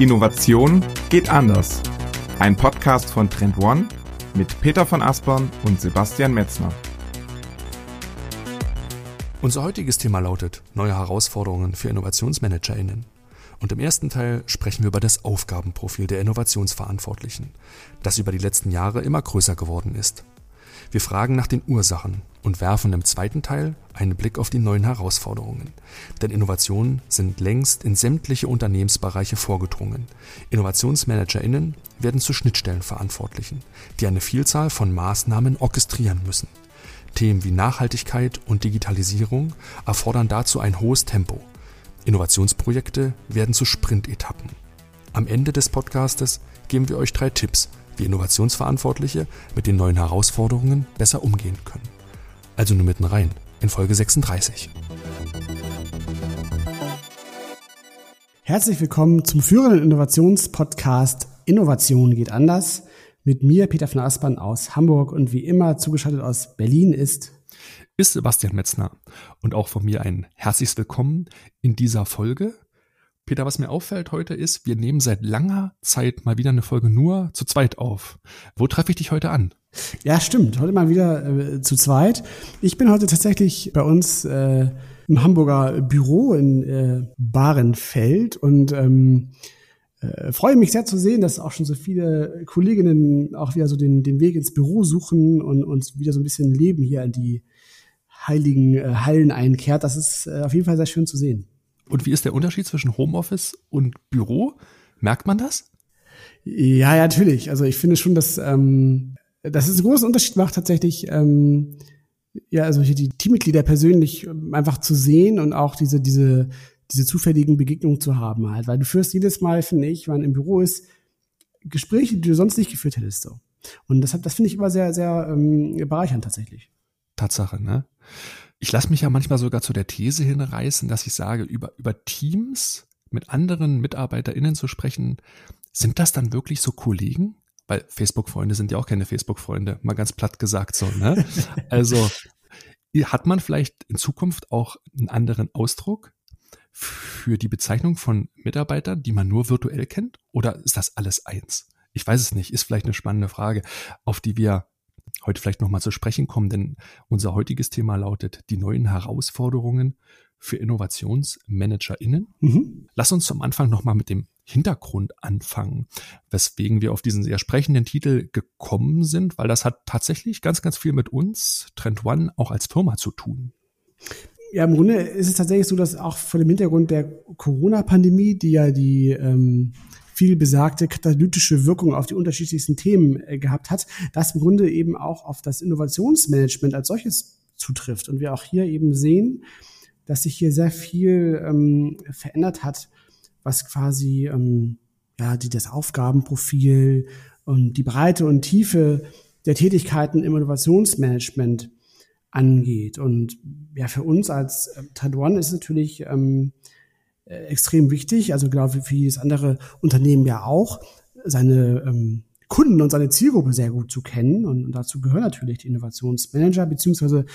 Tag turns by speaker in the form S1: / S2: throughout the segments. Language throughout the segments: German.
S1: Innovation geht anders. Ein Podcast von Trend One mit Peter von Aspern und Sebastian Metzner.
S2: Unser heutiges Thema lautet neue Herausforderungen für InnovationsmanagerInnen. Und im ersten Teil sprechen wir über das Aufgabenprofil der Innovationsverantwortlichen, das über die letzten Jahre immer größer geworden ist. Wir fragen nach den Ursachen und werfen im zweiten Teil einen Blick auf die neuen Herausforderungen. Denn Innovationen sind längst in sämtliche Unternehmensbereiche vorgedrungen. InnovationsmanagerInnen werden zu Schnittstellenverantwortlichen, die eine Vielzahl von Maßnahmen orchestrieren müssen. Themen wie Nachhaltigkeit und Digitalisierung erfordern dazu ein hohes Tempo. Innovationsprojekte werden zu Sprintetappen. Am Ende des Podcastes geben wir euch drei Tipps, wie Innovationsverantwortliche mit den neuen Herausforderungen besser umgehen können. Also nur mitten rein in Folge 36.
S3: Herzlich willkommen zum führenden Innovationspodcast Innovation geht anders. Mit mir, Peter von Aspern aus Hamburg und wie immer zugeschaltet aus Berlin ist
S2: ist Sebastian Metzner und auch von mir ein herzliches Willkommen in dieser Folge. Peter, was mir auffällt heute ist, wir nehmen seit langer Zeit mal wieder eine Folge nur zu zweit auf. Wo treffe ich dich heute an?
S3: Ja, stimmt. Heute mal wieder äh, zu zweit. Ich bin heute tatsächlich bei uns äh, im Hamburger Büro in äh, Bahrenfeld und ähm, äh, freue mich sehr zu sehen, dass auch schon so viele Kolleginnen auch wieder so den, den Weg ins Büro suchen und uns wieder so ein bisschen Leben hier in die heiligen äh, Hallen einkehrt. Das ist äh, auf jeden Fall sehr schön zu sehen.
S2: Und wie ist der Unterschied zwischen Homeoffice und Büro? Merkt man das?
S3: Ja, ja, natürlich. Also ich finde schon, dass, ähm, dass es einen großen Unterschied macht, tatsächlich, ähm, ja, also hier die Teammitglieder persönlich einfach zu sehen und auch diese, diese, diese zufälligen Begegnungen zu haben halt. Weil du führst jedes Mal, finde ich, wenn man im Büro ist, Gespräche, die du sonst nicht geführt hättest. So. Und das, das finde ich immer sehr, sehr ähm, bereichernd tatsächlich.
S2: Tatsache, ne? Ich lasse mich ja manchmal sogar zu der These hinreißen, dass ich sage, über, über Teams mit anderen MitarbeiterInnen zu sprechen, sind das dann wirklich so Kollegen? Weil Facebook-Freunde sind ja auch keine Facebook-Freunde, mal ganz platt gesagt so, ne? Also, hat man vielleicht in Zukunft auch einen anderen Ausdruck für die Bezeichnung von Mitarbeitern, die man nur virtuell kennt? Oder ist das alles eins? Ich weiß es nicht, ist vielleicht eine spannende Frage, auf die wir heute vielleicht nochmal zu sprechen kommen, denn unser heutiges Thema lautet die neuen Herausforderungen für InnovationsmanagerInnen. Mhm. Lass uns zum Anfang nochmal mit dem Hintergrund anfangen, weswegen wir auf diesen sehr sprechenden Titel gekommen sind, weil das hat tatsächlich ganz, ganz viel mit uns, Trend One, auch als Firma zu tun.
S3: Ja, im Grunde ist es tatsächlich so, dass auch vor dem Hintergrund der Corona-Pandemie, die ja die ähm, viel besagte katalytische Wirkung auf die unterschiedlichsten Themen äh, gehabt hat, das im Grunde eben auch auf das Innovationsmanagement als solches zutrifft. Und wir auch hier eben sehen, dass sich hier sehr viel ähm, verändert hat, was quasi ähm, ja die das Aufgabenprofil und die Breite und Tiefe der Tätigkeiten im Innovationsmanagement angeht. Und ja, für uns als äh, Taiwan ist natürlich ähm, äh, extrem wichtig, also genau wie für jedes andere Unternehmen ja auch, seine ähm, Kunden und seine Zielgruppe sehr gut zu kennen. Und dazu gehören natürlich die Innovationsmanager beziehungsweise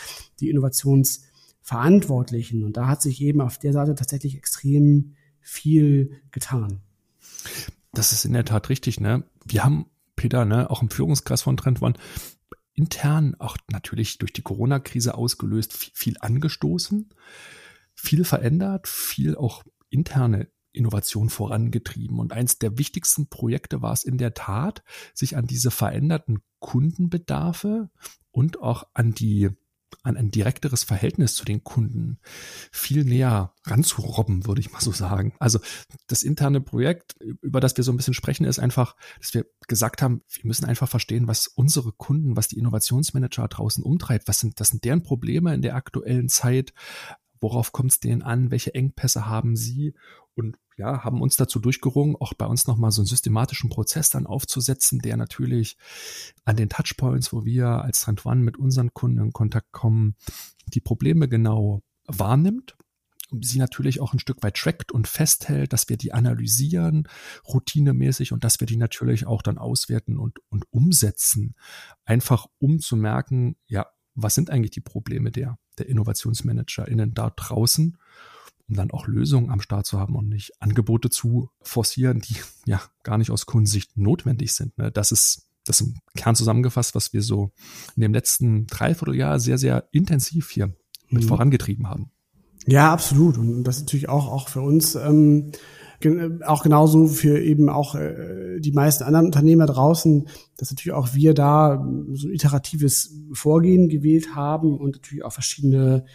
S3: die Innovationsverantwortlichen. Und da hat sich eben auf der Seite tatsächlich extrem viel getan.
S2: Das ist in der Tat richtig, ne? Wir haben, Peter, ne, auch im Führungskreis von Trend One intern, auch natürlich durch die Corona-Krise ausgelöst, viel, viel angestoßen, viel verändert, viel auch interne Innovation vorangetrieben. Und eins der wichtigsten Projekte war es in der Tat, sich an diese veränderten Kundenbedarfe und auch an die an ein direkteres Verhältnis zu den Kunden viel näher ranzurobben, würde ich mal so sagen. Also das interne Projekt, über das wir so ein bisschen sprechen, ist einfach, dass wir gesagt haben, wir müssen einfach verstehen, was unsere Kunden, was die Innovationsmanager draußen umtreibt, was sind, das sind deren Probleme in der aktuellen Zeit, worauf kommt es denen an, welche Engpässe haben sie und ja, haben uns dazu durchgerungen, auch bei uns nochmal so einen systematischen Prozess dann aufzusetzen, der natürlich an den Touchpoints, wo wir als Trend One mit unseren Kunden in Kontakt kommen, die Probleme genau wahrnimmt sie natürlich auch ein Stück weit trackt und festhält, dass wir die analysieren, routinemäßig und dass wir die natürlich auch dann auswerten und, und umsetzen. Einfach um zu merken, ja, was sind eigentlich die Probleme der, der InnovationsmanagerInnen da draußen um dann auch Lösungen am Start zu haben und nicht Angebote zu forcieren, die ja gar nicht aus Kundensicht notwendig sind. Ne? Das ist das im Kern zusammengefasst, was wir so in dem letzten Dreivierteljahr sehr, sehr intensiv hier mit mhm. vorangetrieben haben.
S3: Ja, absolut. Und das ist natürlich auch, auch für uns, ähm, auch genauso für eben auch äh, die meisten anderen Unternehmer draußen, dass natürlich auch wir da so ein iteratives Vorgehen gewählt haben und natürlich auch verschiedene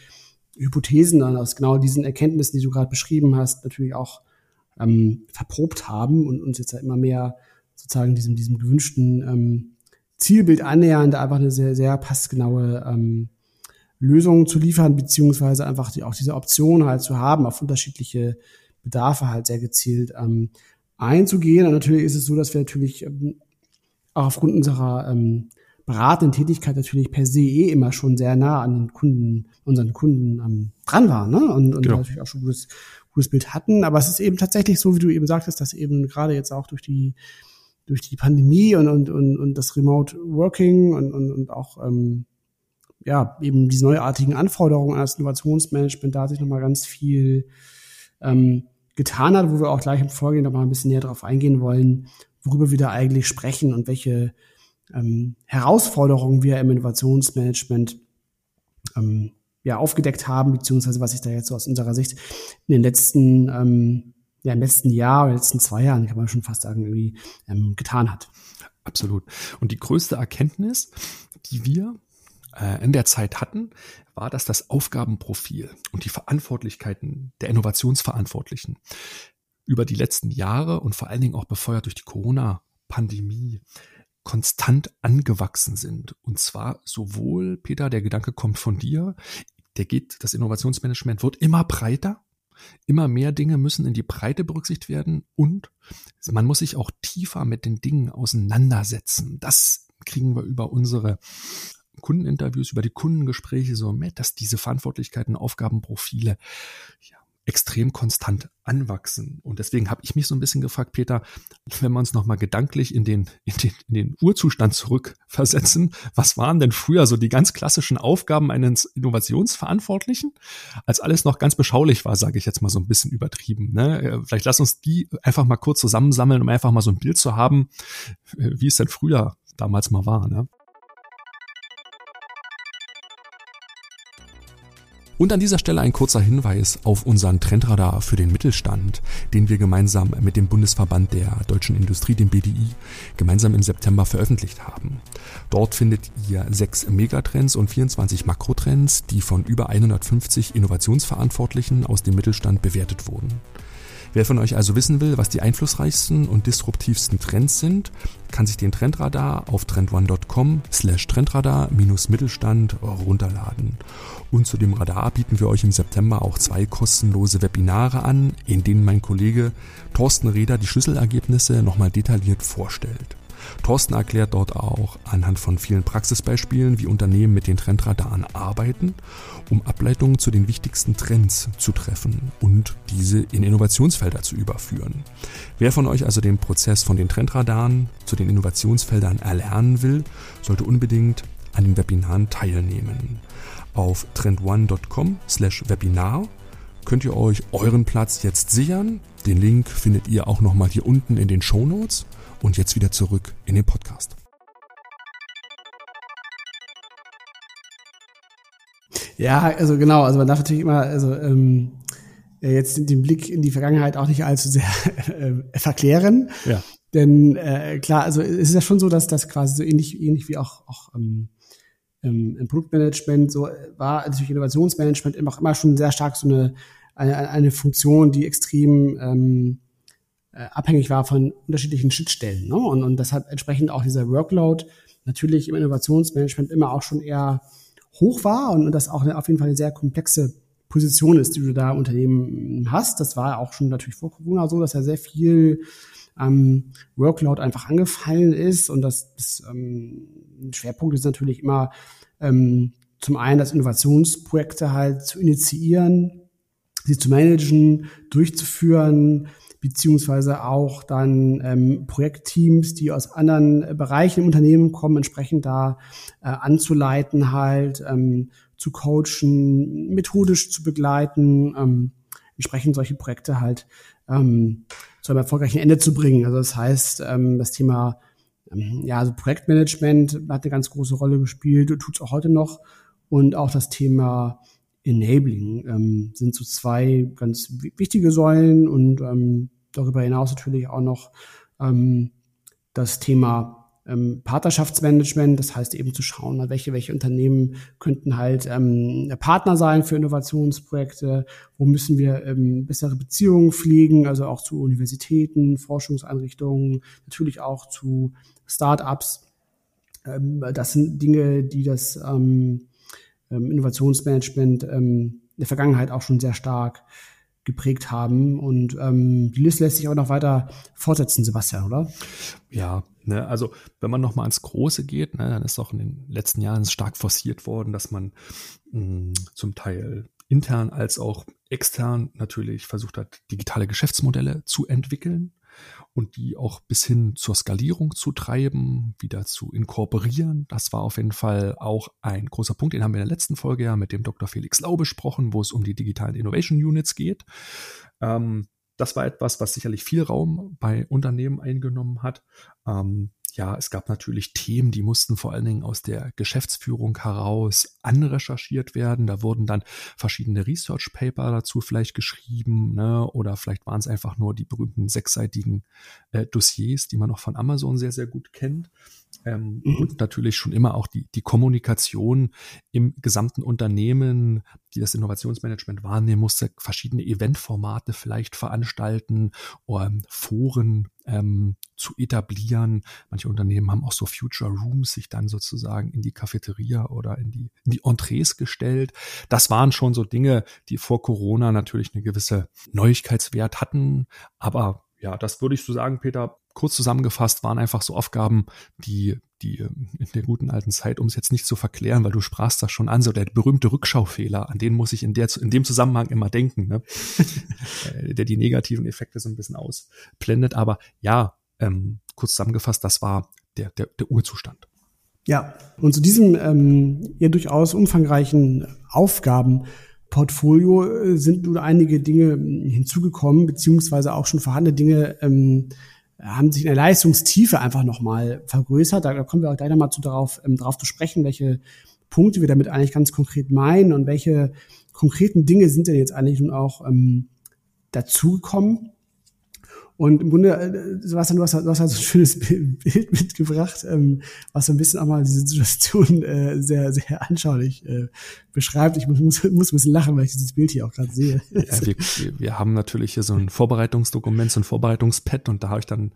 S3: Hypothesen dann aus genau diesen Erkenntnissen, die du gerade beschrieben hast, natürlich auch ähm, verprobt haben und uns jetzt ja immer mehr sozusagen diesem, diesem gewünschten ähm, Zielbild annähernd einfach eine sehr, sehr passgenaue ähm, Lösung zu liefern, beziehungsweise einfach die, auch diese Option halt zu haben, auf unterschiedliche Bedarfe halt sehr gezielt ähm, einzugehen. Und natürlich ist es so, dass wir natürlich ähm, auch aufgrund unserer ähm, beratenden Tätigkeit natürlich per se eh immer schon sehr nah an den Kunden, unseren Kunden ähm, dran waren ne? und, und genau. natürlich auch schon gutes, gutes Bild hatten. Aber es ist eben tatsächlich so, wie du eben sagtest, dass eben gerade jetzt auch durch die durch die Pandemie und, und, und, und das Remote Working und, und, und auch ähm, ja, eben diese neuartigen Anforderungen an das Innovationsmanagement, da hat sich nochmal ganz viel ähm, getan hat, wo wir auch gleich im Vorgehen nochmal ein bisschen näher drauf eingehen wollen, worüber wir da eigentlich sprechen und welche ähm, Herausforderungen wir im Innovationsmanagement ähm, ja, aufgedeckt haben, beziehungsweise was sich da jetzt so aus unserer Sicht in den letzten ähm, ja, im letzten Jahr oder letzten zwei Jahren, kann man schon fast sagen, irgendwie ähm, getan hat.
S2: Absolut. Und die größte Erkenntnis, die wir in der Zeit hatten, war, dass das Aufgabenprofil und die Verantwortlichkeiten der Innovationsverantwortlichen über die letzten Jahre und vor allen Dingen auch befeuert durch die Corona-Pandemie konstant angewachsen sind. Und zwar sowohl, Peter, der Gedanke kommt von dir, der geht, das Innovationsmanagement wird immer breiter Immer mehr Dinge müssen in die Breite berücksichtigt werden und man muss sich auch tiefer mit den Dingen auseinandersetzen. Das kriegen wir über unsere Kundeninterviews, über die Kundengespräche so mit, dass diese Verantwortlichkeiten, Aufgabenprofile ja, extrem konstant anwachsen. Und deswegen habe ich mich so ein bisschen gefragt, Peter, wenn wir uns nochmal gedanklich in den, in, den, in den Urzustand zurückversetzen, was waren denn früher so die ganz klassischen Aufgaben eines Innovationsverantwortlichen, als alles noch ganz beschaulich war, sage ich jetzt mal so ein bisschen übertrieben. Ne? Äh, vielleicht lass uns die einfach mal kurz zusammensammeln, um einfach mal so ein Bild zu haben, äh, wie es denn früher damals mal war. Ne? Und an dieser Stelle ein kurzer Hinweis auf unseren Trendradar für den Mittelstand, den wir gemeinsam mit dem Bundesverband der deutschen Industrie, dem BDI, gemeinsam im September veröffentlicht haben. Dort findet ihr sechs Megatrends und 24 Makrotrends, die von über 150 Innovationsverantwortlichen aus dem Mittelstand bewertet wurden. Wer von euch also wissen will, was die einflussreichsten und disruptivsten Trends sind, kann sich den Trendradar auf trendone.com slash trendradar-mittelstand runterladen. Und zu dem Radar bieten wir euch im September auch zwei kostenlose Webinare an, in denen mein Kollege Thorsten Reder die Schlüsselergebnisse nochmal detailliert vorstellt. Thorsten erklärt dort auch anhand von vielen Praxisbeispielen, wie Unternehmen mit den Trendradaren arbeiten, um Ableitungen zu den wichtigsten Trends zu treffen und diese in Innovationsfelder zu überführen. Wer von euch also den Prozess von den Trendradaren zu den Innovationsfeldern erlernen will, sollte unbedingt an den Webinaren teilnehmen. Auf trendone.com slash Webinar könnt ihr euch euren Platz jetzt sichern. Den Link findet ihr auch nochmal hier unten in den Show Notes. Und jetzt wieder zurück in den Podcast.
S3: Ja, also genau, also man darf natürlich immer, also ähm, jetzt den Blick in die Vergangenheit auch nicht allzu sehr äh, verklären. Ja. Denn äh, klar, also es ist ja schon so, dass das quasi so ähnlich, ähnlich wie auch, auch ähm, im Produktmanagement so war natürlich Innovationsmanagement immer, immer schon sehr stark so eine, eine, eine Funktion, die extrem ähm, äh, abhängig war von unterschiedlichen Schnittstellen. Ne? Und, und deshalb entsprechend auch dieser Workload natürlich im Innovationsmanagement immer auch schon eher hoch war und, und das auch eine, auf jeden Fall eine sehr komplexe Position ist, die du da im Unternehmen hast. Das war auch schon natürlich vor Corona so, dass ja sehr viel ähm, Workload einfach angefallen ist und das, das ähm, Schwerpunkt ist natürlich immer ähm, zum einen das Innovationsprojekte halt zu initiieren, sie zu managen, durchzuführen, beziehungsweise auch dann ähm, Projektteams, die aus anderen äh, Bereichen im Unternehmen kommen, entsprechend da äh, anzuleiten, halt ähm, zu coachen, methodisch zu begleiten, ähm, entsprechend solche Projekte halt ähm, zu einem erfolgreichen Ende zu bringen. Also das heißt, ähm, das Thema ähm, ja, also Projektmanagement hat eine ganz große Rolle gespielt, tut es auch heute noch. Und auch das Thema Enabling ähm, sind so zwei ganz wichtige Säulen und ähm, darüber hinaus natürlich auch noch ähm, das Thema ähm, Partnerschaftsmanagement, das heißt eben zu schauen, welche, welche Unternehmen könnten halt ähm, Partner sein für Innovationsprojekte, wo müssen wir ähm, bessere Beziehungen pflegen, also auch zu Universitäten, Forschungseinrichtungen, natürlich auch zu Startups. Ähm, das sind Dinge, die das ähm, ähm Innovationsmanagement ähm, in der Vergangenheit auch schon sehr stark geprägt haben. Und ähm, die Liste lässt sich aber noch weiter fortsetzen, Sebastian, oder?
S2: Ja, ne, also wenn man nochmal ans Große geht, ne, dann ist auch in den letzten Jahren stark forciert worden, dass man mh, hm, zum Teil intern als auch extern natürlich versucht hat, digitale Geschäftsmodelle zu entwickeln und die auch bis hin zur Skalierung zu treiben, wieder zu inkorporieren. Das war auf jeden Fall auch ein großer Punkt. Den haben wir in der letzten Folge ja mit dem Dr. Felix Lau besprochen, wo es um die digitalen Innovation Units geht. Ähm, das war etwas, was sicherlich viel Raum bei Unternehmen eingenommen hat. Ähm, ja, es gab natürlich Themen, die mussten vor allen Dingen aus der Geschäftsführung heraus anrecherchiert werden. Da wurden dann verschiedene Research Paper dazu vielleicht geschrieben, ne? oder vielleicht waren es einfach nur die berühmten sechsseitigen äh, Dossiers, die man noch von Amazon sehr, sehr gut kennt. Ähm, mhm. Und natürlich schon immer auch die, die Kommunikation im gesamten Unternehmen, die das Innovationsmanagement wahrnehmen musste, verschiedene Eventformate vielleicht veranstalten, oder ähm, Foren ähm, zu etablieren. Manche Unternehmen haben auch so Future Rooms sich dann sozusagen in die Cafeteria oder in die, in die Entrees gestellt. Das waren schon so Dinge, die vor Corona natürlich eine gewisse Neuigkeitswert hatten, aber ja, das würde ich so sagen, Peter, kurz zusammengefasst waren einfach so Aufgaben, die, die ähm, in der guten alten Zeit, um es jetzt nicht zu verklären, weil du sprachst das schon an, so der berühmte Rückschaufehler, an den muss ich in, der, in dem Zusammenhang immer denken, ne? Äh, der die negativen Effekte so ein bisschen ausblendet. Aber ja, ähm, kurz zusammengefasst, das war der, der, der Urzustand.
S3: Ja, und zu diesem ähm, ja durchaus umfangreichen Aufgaben Portfolio äh, sind nun einige Dinge hm, hinzugekommen, beziehungsweise auch schon vorhandene Dinge ähm, haben sich in der Leistungstiefe einfach nochmal vergrößert. Da, da kommen wir auch gleich nochmal zu darauf, ähm, darauf zu sprechen, welche Punkte wir damit eigentlich ganz konkret meinen und welche konkreten Dinge sind denn jetzt eigentlich nun auch ähm, dazugekommen. Und im Grunde, äh, Sebastian, du hast, du hast halt so ein schönes Bild mitgebracht, ähm, was so ein bisschen auch mal diese Situation äh, sehr, sehr anschaulich äh, beschreibt. Ich muss, muss, muss ein bisschen lachen, weil ich dieses Bild hier auch gerade sehe.
S2: Ja, wir, wir haben natürlich hier so ein Vorbereitungsdokument, so ein Vorbereitungspad und da habe ich dann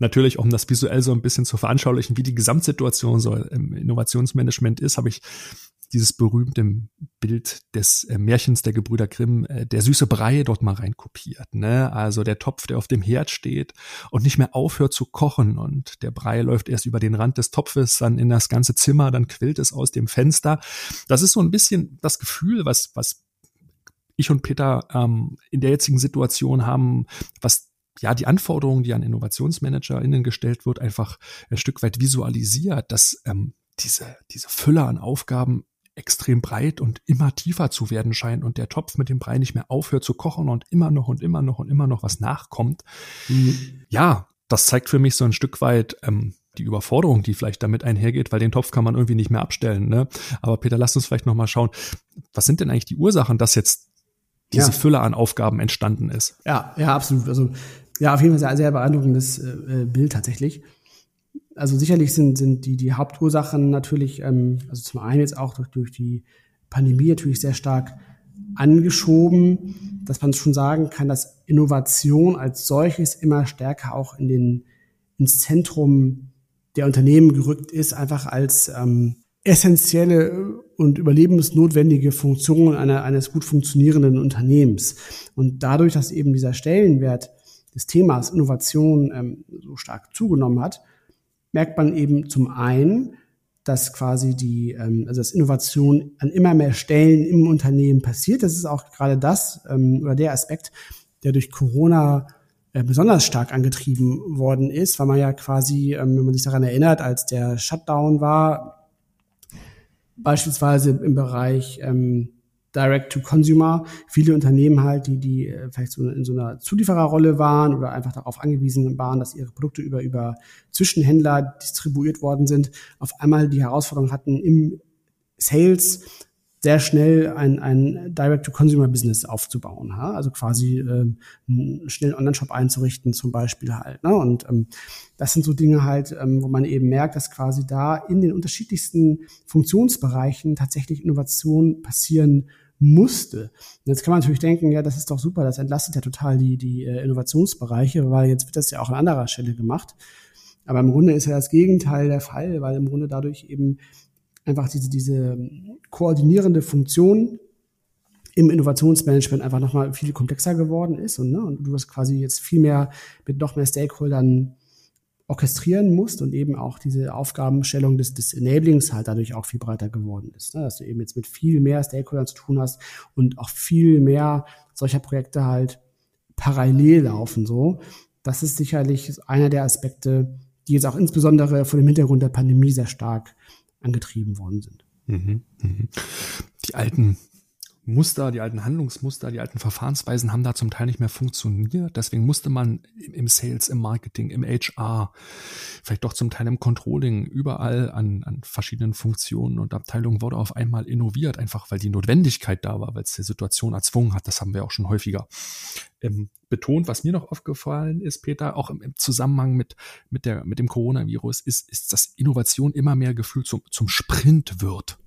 S2: natürlich, um das visuell so ein bisschen zu veranschaulichen, wie die Gesamtsituation so im Innovationsmanagement ist, habe ich dieses berühmte Bild des äh, Märchens der Gebrüder Grimm, äh, der süße Brei dort mal reinkopiert. Ne? Also der Topf, der auf dem Herd steht und nicht mehr aufhört zu kochen und der Brei läuft erst über den Rand des Topfes, dann in das ganze Zimmer, dann quillt es aus dem Fenster. Das ist so ein bisschen das Gefühl, was, was ich und Peter ähm, in der jetzigen Situation haben, was ja, die Anforderungen, die an InnovationsmanagerInnen gestellt wird, einfach ein Stück weit visualisiert, dass ähm, diese, diese Fülle an Aufgaben extrem breit und immer tiefer zu werden scheint und der Topf mit dem Brei nicht mehr aufhört zu kochen und immer noch und immer noch und immer noch was nachkommt. Mhm. Ja, das zeigt für mich so ein Stück weit ähm, die Überforderung, die vielleicht damit einhergeht, weil den Topf kann man irgendwie nicht mehr abstellen. Ne? Aber Peter, lass uns vielleicht noch mal schauen, was sind denn eigentlich die Ursachen, dass jetzt diese ja. Fülle an Aufgaben entstanden ist?
S3: Ja, ja, absolut. Also ja, auf jeden Fall sehr, sehr beeindruckendes äh, Bild tatsächlich also sicherlich sind, sind die, die Hauptursachen natürlich, ähm, also zum einen jetzt auch durch, durch die Pandemie natürlich sehr stark angeschoben, dass man schon sagen kann, dass Innovation als solches immer stärker auch in den, ins Zentrum der Unternehmen gerückt ist, einfach als ähm, essentielle und überlebensnotwendige Funktion einer, eines gut funktionierenden Unternehmens. Und dadurch, dass eben dieser Stellenwert des Themas Innovation ähm, so stark zugenommen hat, merkt man eben zum einen, dass quasi die, ähm, also dass Innovation an immer mehr Stellen im Unternehmen passiert. Das ist auch gerade das ähm, oder der Aspekt, der durch Corona äh, besonders stark angetrieben worden ist, weil man ja quasi, ähm, wenn man sich daran erinnert, als der Shutdown war, beispielsweise im Bereich Direct-to-Consumer. Viele Unternehmen halt, die, die äh, vielleicht so in so einer Zuliefererrolle waren oder einfach darauf angewiesen waren, dass ihre Produkte über, über Zwischenhändler distribuiert worden sind, auf einmal die Herausforderung hatten, im Sales sehr schnell ein, ein Direct-to-Consumer-Business aufzubauen. Ha? Also quasi ähm, einen schnellen Online-Shop einzurichten zum Beispiel halt. Ne? Und ähm, das sind so Dinge halt, ähm, wo man eben merkt, dass quasi da in den unterschiedlichsten Funktionsbereichen tatsächlich Innovation passieren musste. Und jetzt kann man natürlich denken, ja, das ist doch super, das entlastet ja total die, die äh, Innovationsbereiche, weil jetzt wird das ja auch an anderer Stelle gemacht. Aber im Grunde ist ja das Gegenteil der Fall, weil im Grunde dadurch eben einfach diese, diese koordinierende Funktion im Innovationsmanagement einfach nochmal viel komplexer geworden ist und, ne, und du das quasi jetzt viel mehr mit noch mehr Stakeholdern orchestrieren musst und eben auch diese Aufgabenstellung des, des Enablings halt dadurch auch viel breiter geworden ist. Ne? Dass du eben jetzt mit viel mehr Stakeholdern zu tun hast und auch viel mehr solcher Projekte halt parallel laufen so. Das ist sicherlich einer der Aspekte, die jetzt auch insbesondere vor dem Hintergrund der Pandemie sehr stark angetrieben worden sind. Mhm,
S2: mhm. Die alten Muster, die alten Handlungsmuster, die alten Verfahrensweisen haben da zum Teil nicht mehr funktioniert. Deswegen musste man im Sales, im Marketing, im HR, vielleicht doch zum Teil im Controlling, überall an, an verschiedenen Funktionen und Abteilungen wurde auf einmal innoviert, einfach weil die Notwendigkeit da war, weil es die Situation erzwungen hat. Das haben wir auch schon häufiger ähm, betont. Was mir noch aufgefallen ist, Peter, auch im, im Zusammenhang mit, mit, der, mit dem Coronavirus, ist, ist, dass Innovation immer mehr gefühlt zum, zum Sprint wird.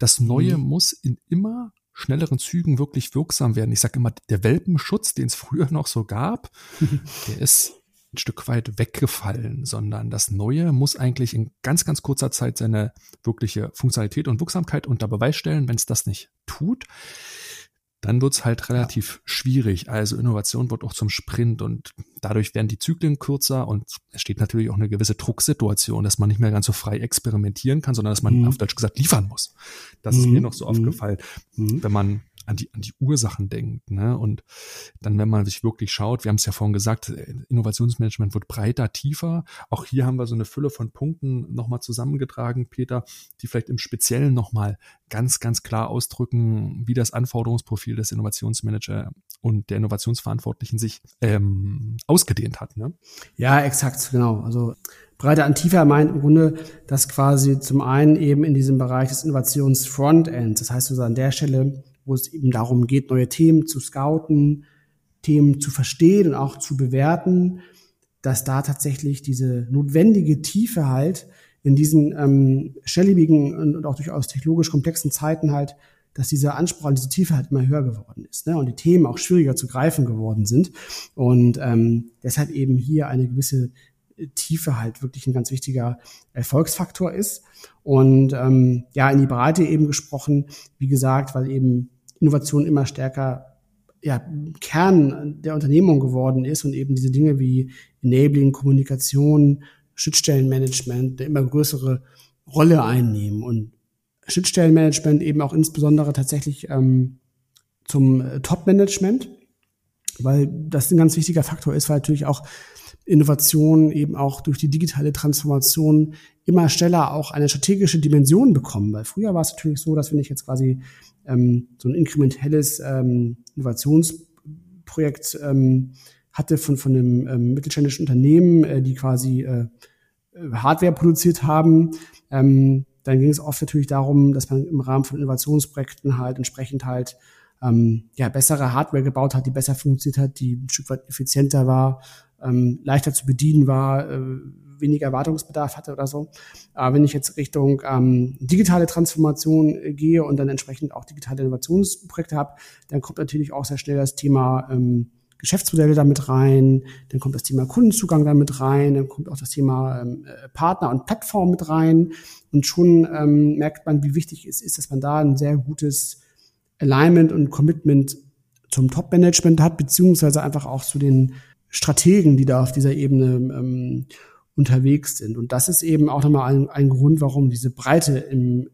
S2: Das Neue mhm. muss in immer schnelleren Zügen wirklich wirksam werden. Ich sage immer, der Welpenschutz, den es früher noch so gab, der ist ein Stück weit weggefallen, sondern das Neue muss eigentlich in ganz, ganz kurzer Zeit seine wirkliche Funktionalität und Wirksamkeit unter Beweis stellen. Wenn es das nicht tut, dann wird's halt relativ ja. schwierig. Also Innovation wird auch zum Sprint und dadurch werden die Zyklen kürzer und es steht natürlich auch eine gewisse Drucksituation, dass man nicht mehr ganz so frei experimentieren kann, sondern dass man mhm. auf Deutsch gesagt liefern muss. Das mhm. ist mir noch so mhm. aufgefallen, mhm. wenn man an die, an die Ursachen denkt. Ne? Und dann, wenn man sich wirklich schaut, wir haben es ja vorhin gesagt, Innovationsmanagement wird breiter, tiefer. Auch hier haben wir so eine Fülle von Punkten nochmal zusammengetragen, Peter, die vielleicht im Speziellen nochmal ganz, ganz klar ausdrücken, wie das Anforderungsprofil des Innovationsmanager und der Innovationsverantwortlichen sich ähm, ausgedehnt hat. Ne?
S3: Ja, exakt, genau. Also breiter an tiefer meint im Grunde, dass quasi zum einen eben in diesem Bereich des Innovationsfrontends, das heißt also an der Stelle, wo es eben darum geht, neue Themen zu scouten, Themen zu verstehen und auch zu bewerten, dass da tatsächlich diese notwendige Tiefe halt in diesen ähm, schnelllebigen und, auch durchaus technologisch komplexen Zeiten halt, dass dieser Anspruch an diese Tiefe halt immer höher geworden ist ne? und die Themen auch schwieriger zu greifen geworden sind und ähm, deshalb eben hier eine gewisse Tiefe halt wirklich ein ganz wichtiger Erfolgsfaktor ist. Und ähm, ja, in die Breite eben gesprochen, wie gesagt, weil eben Innovation immer stärker ja, Kern der Unternehmung geworden ist und eben diese Dinge wie Enabling, Kommunikation, Schnittstellenmanagement eine immer größere Rolle einnehmen und Schnittstellenmanagement eben auch insbesondere tatsächlich ähm, zum äh, Top-Management, weil das ein ganz wichtiger Faktor ist, weil natürlich auch Innovation eben auch durch die digitale Transformation immer schneller auch eine strategische Dimension bekommen. Weil früher war es natürlich so, dass wenn ich jetzt quasi ähm, so ein inkrementelles ähm, Innovationsprojekt ähm, hatte von, von einem ähm, mittelständischen Unternehmen, äh, die quasi äh, Hardware produziert haben, ähm, dann ging es oft natürlich darum, dass man im Rahmen von Innovationsprojekten halt entsprechend halt ähm, ja, bessere Hardware gebaut hat, die besser funktioniert hat, die ein Stück weit effizienter war, ähm, leichter zu bedienen war, äh, weniger Wartungsbedarf hatte oder so. Aber wenn ich jetzt Richtung ähm, digitale Transformation äh, gehe und dann entsprechend auch digitale Innovationsprojekte habe, dann kommt natürlich auch sehr schnell das Thema ähm, Geschäftsmodelle damit rein, dann kommt das Thema Kundenzugang damit rein, dann kommt auch das Thema ähm, äh, Partner und Plattform mit rein und schon ähm, merkt man, wie wichtig es ist, dass man da ein sehr gutes Alignment und Commitment zum Top-Management hat, beziehungsweise einfach auch zu den Strategen, die da auf dieser Ebene ähm, unterwegs sind. Und das ist eben auch nochmal ein, ein Grund, warum diese Breite im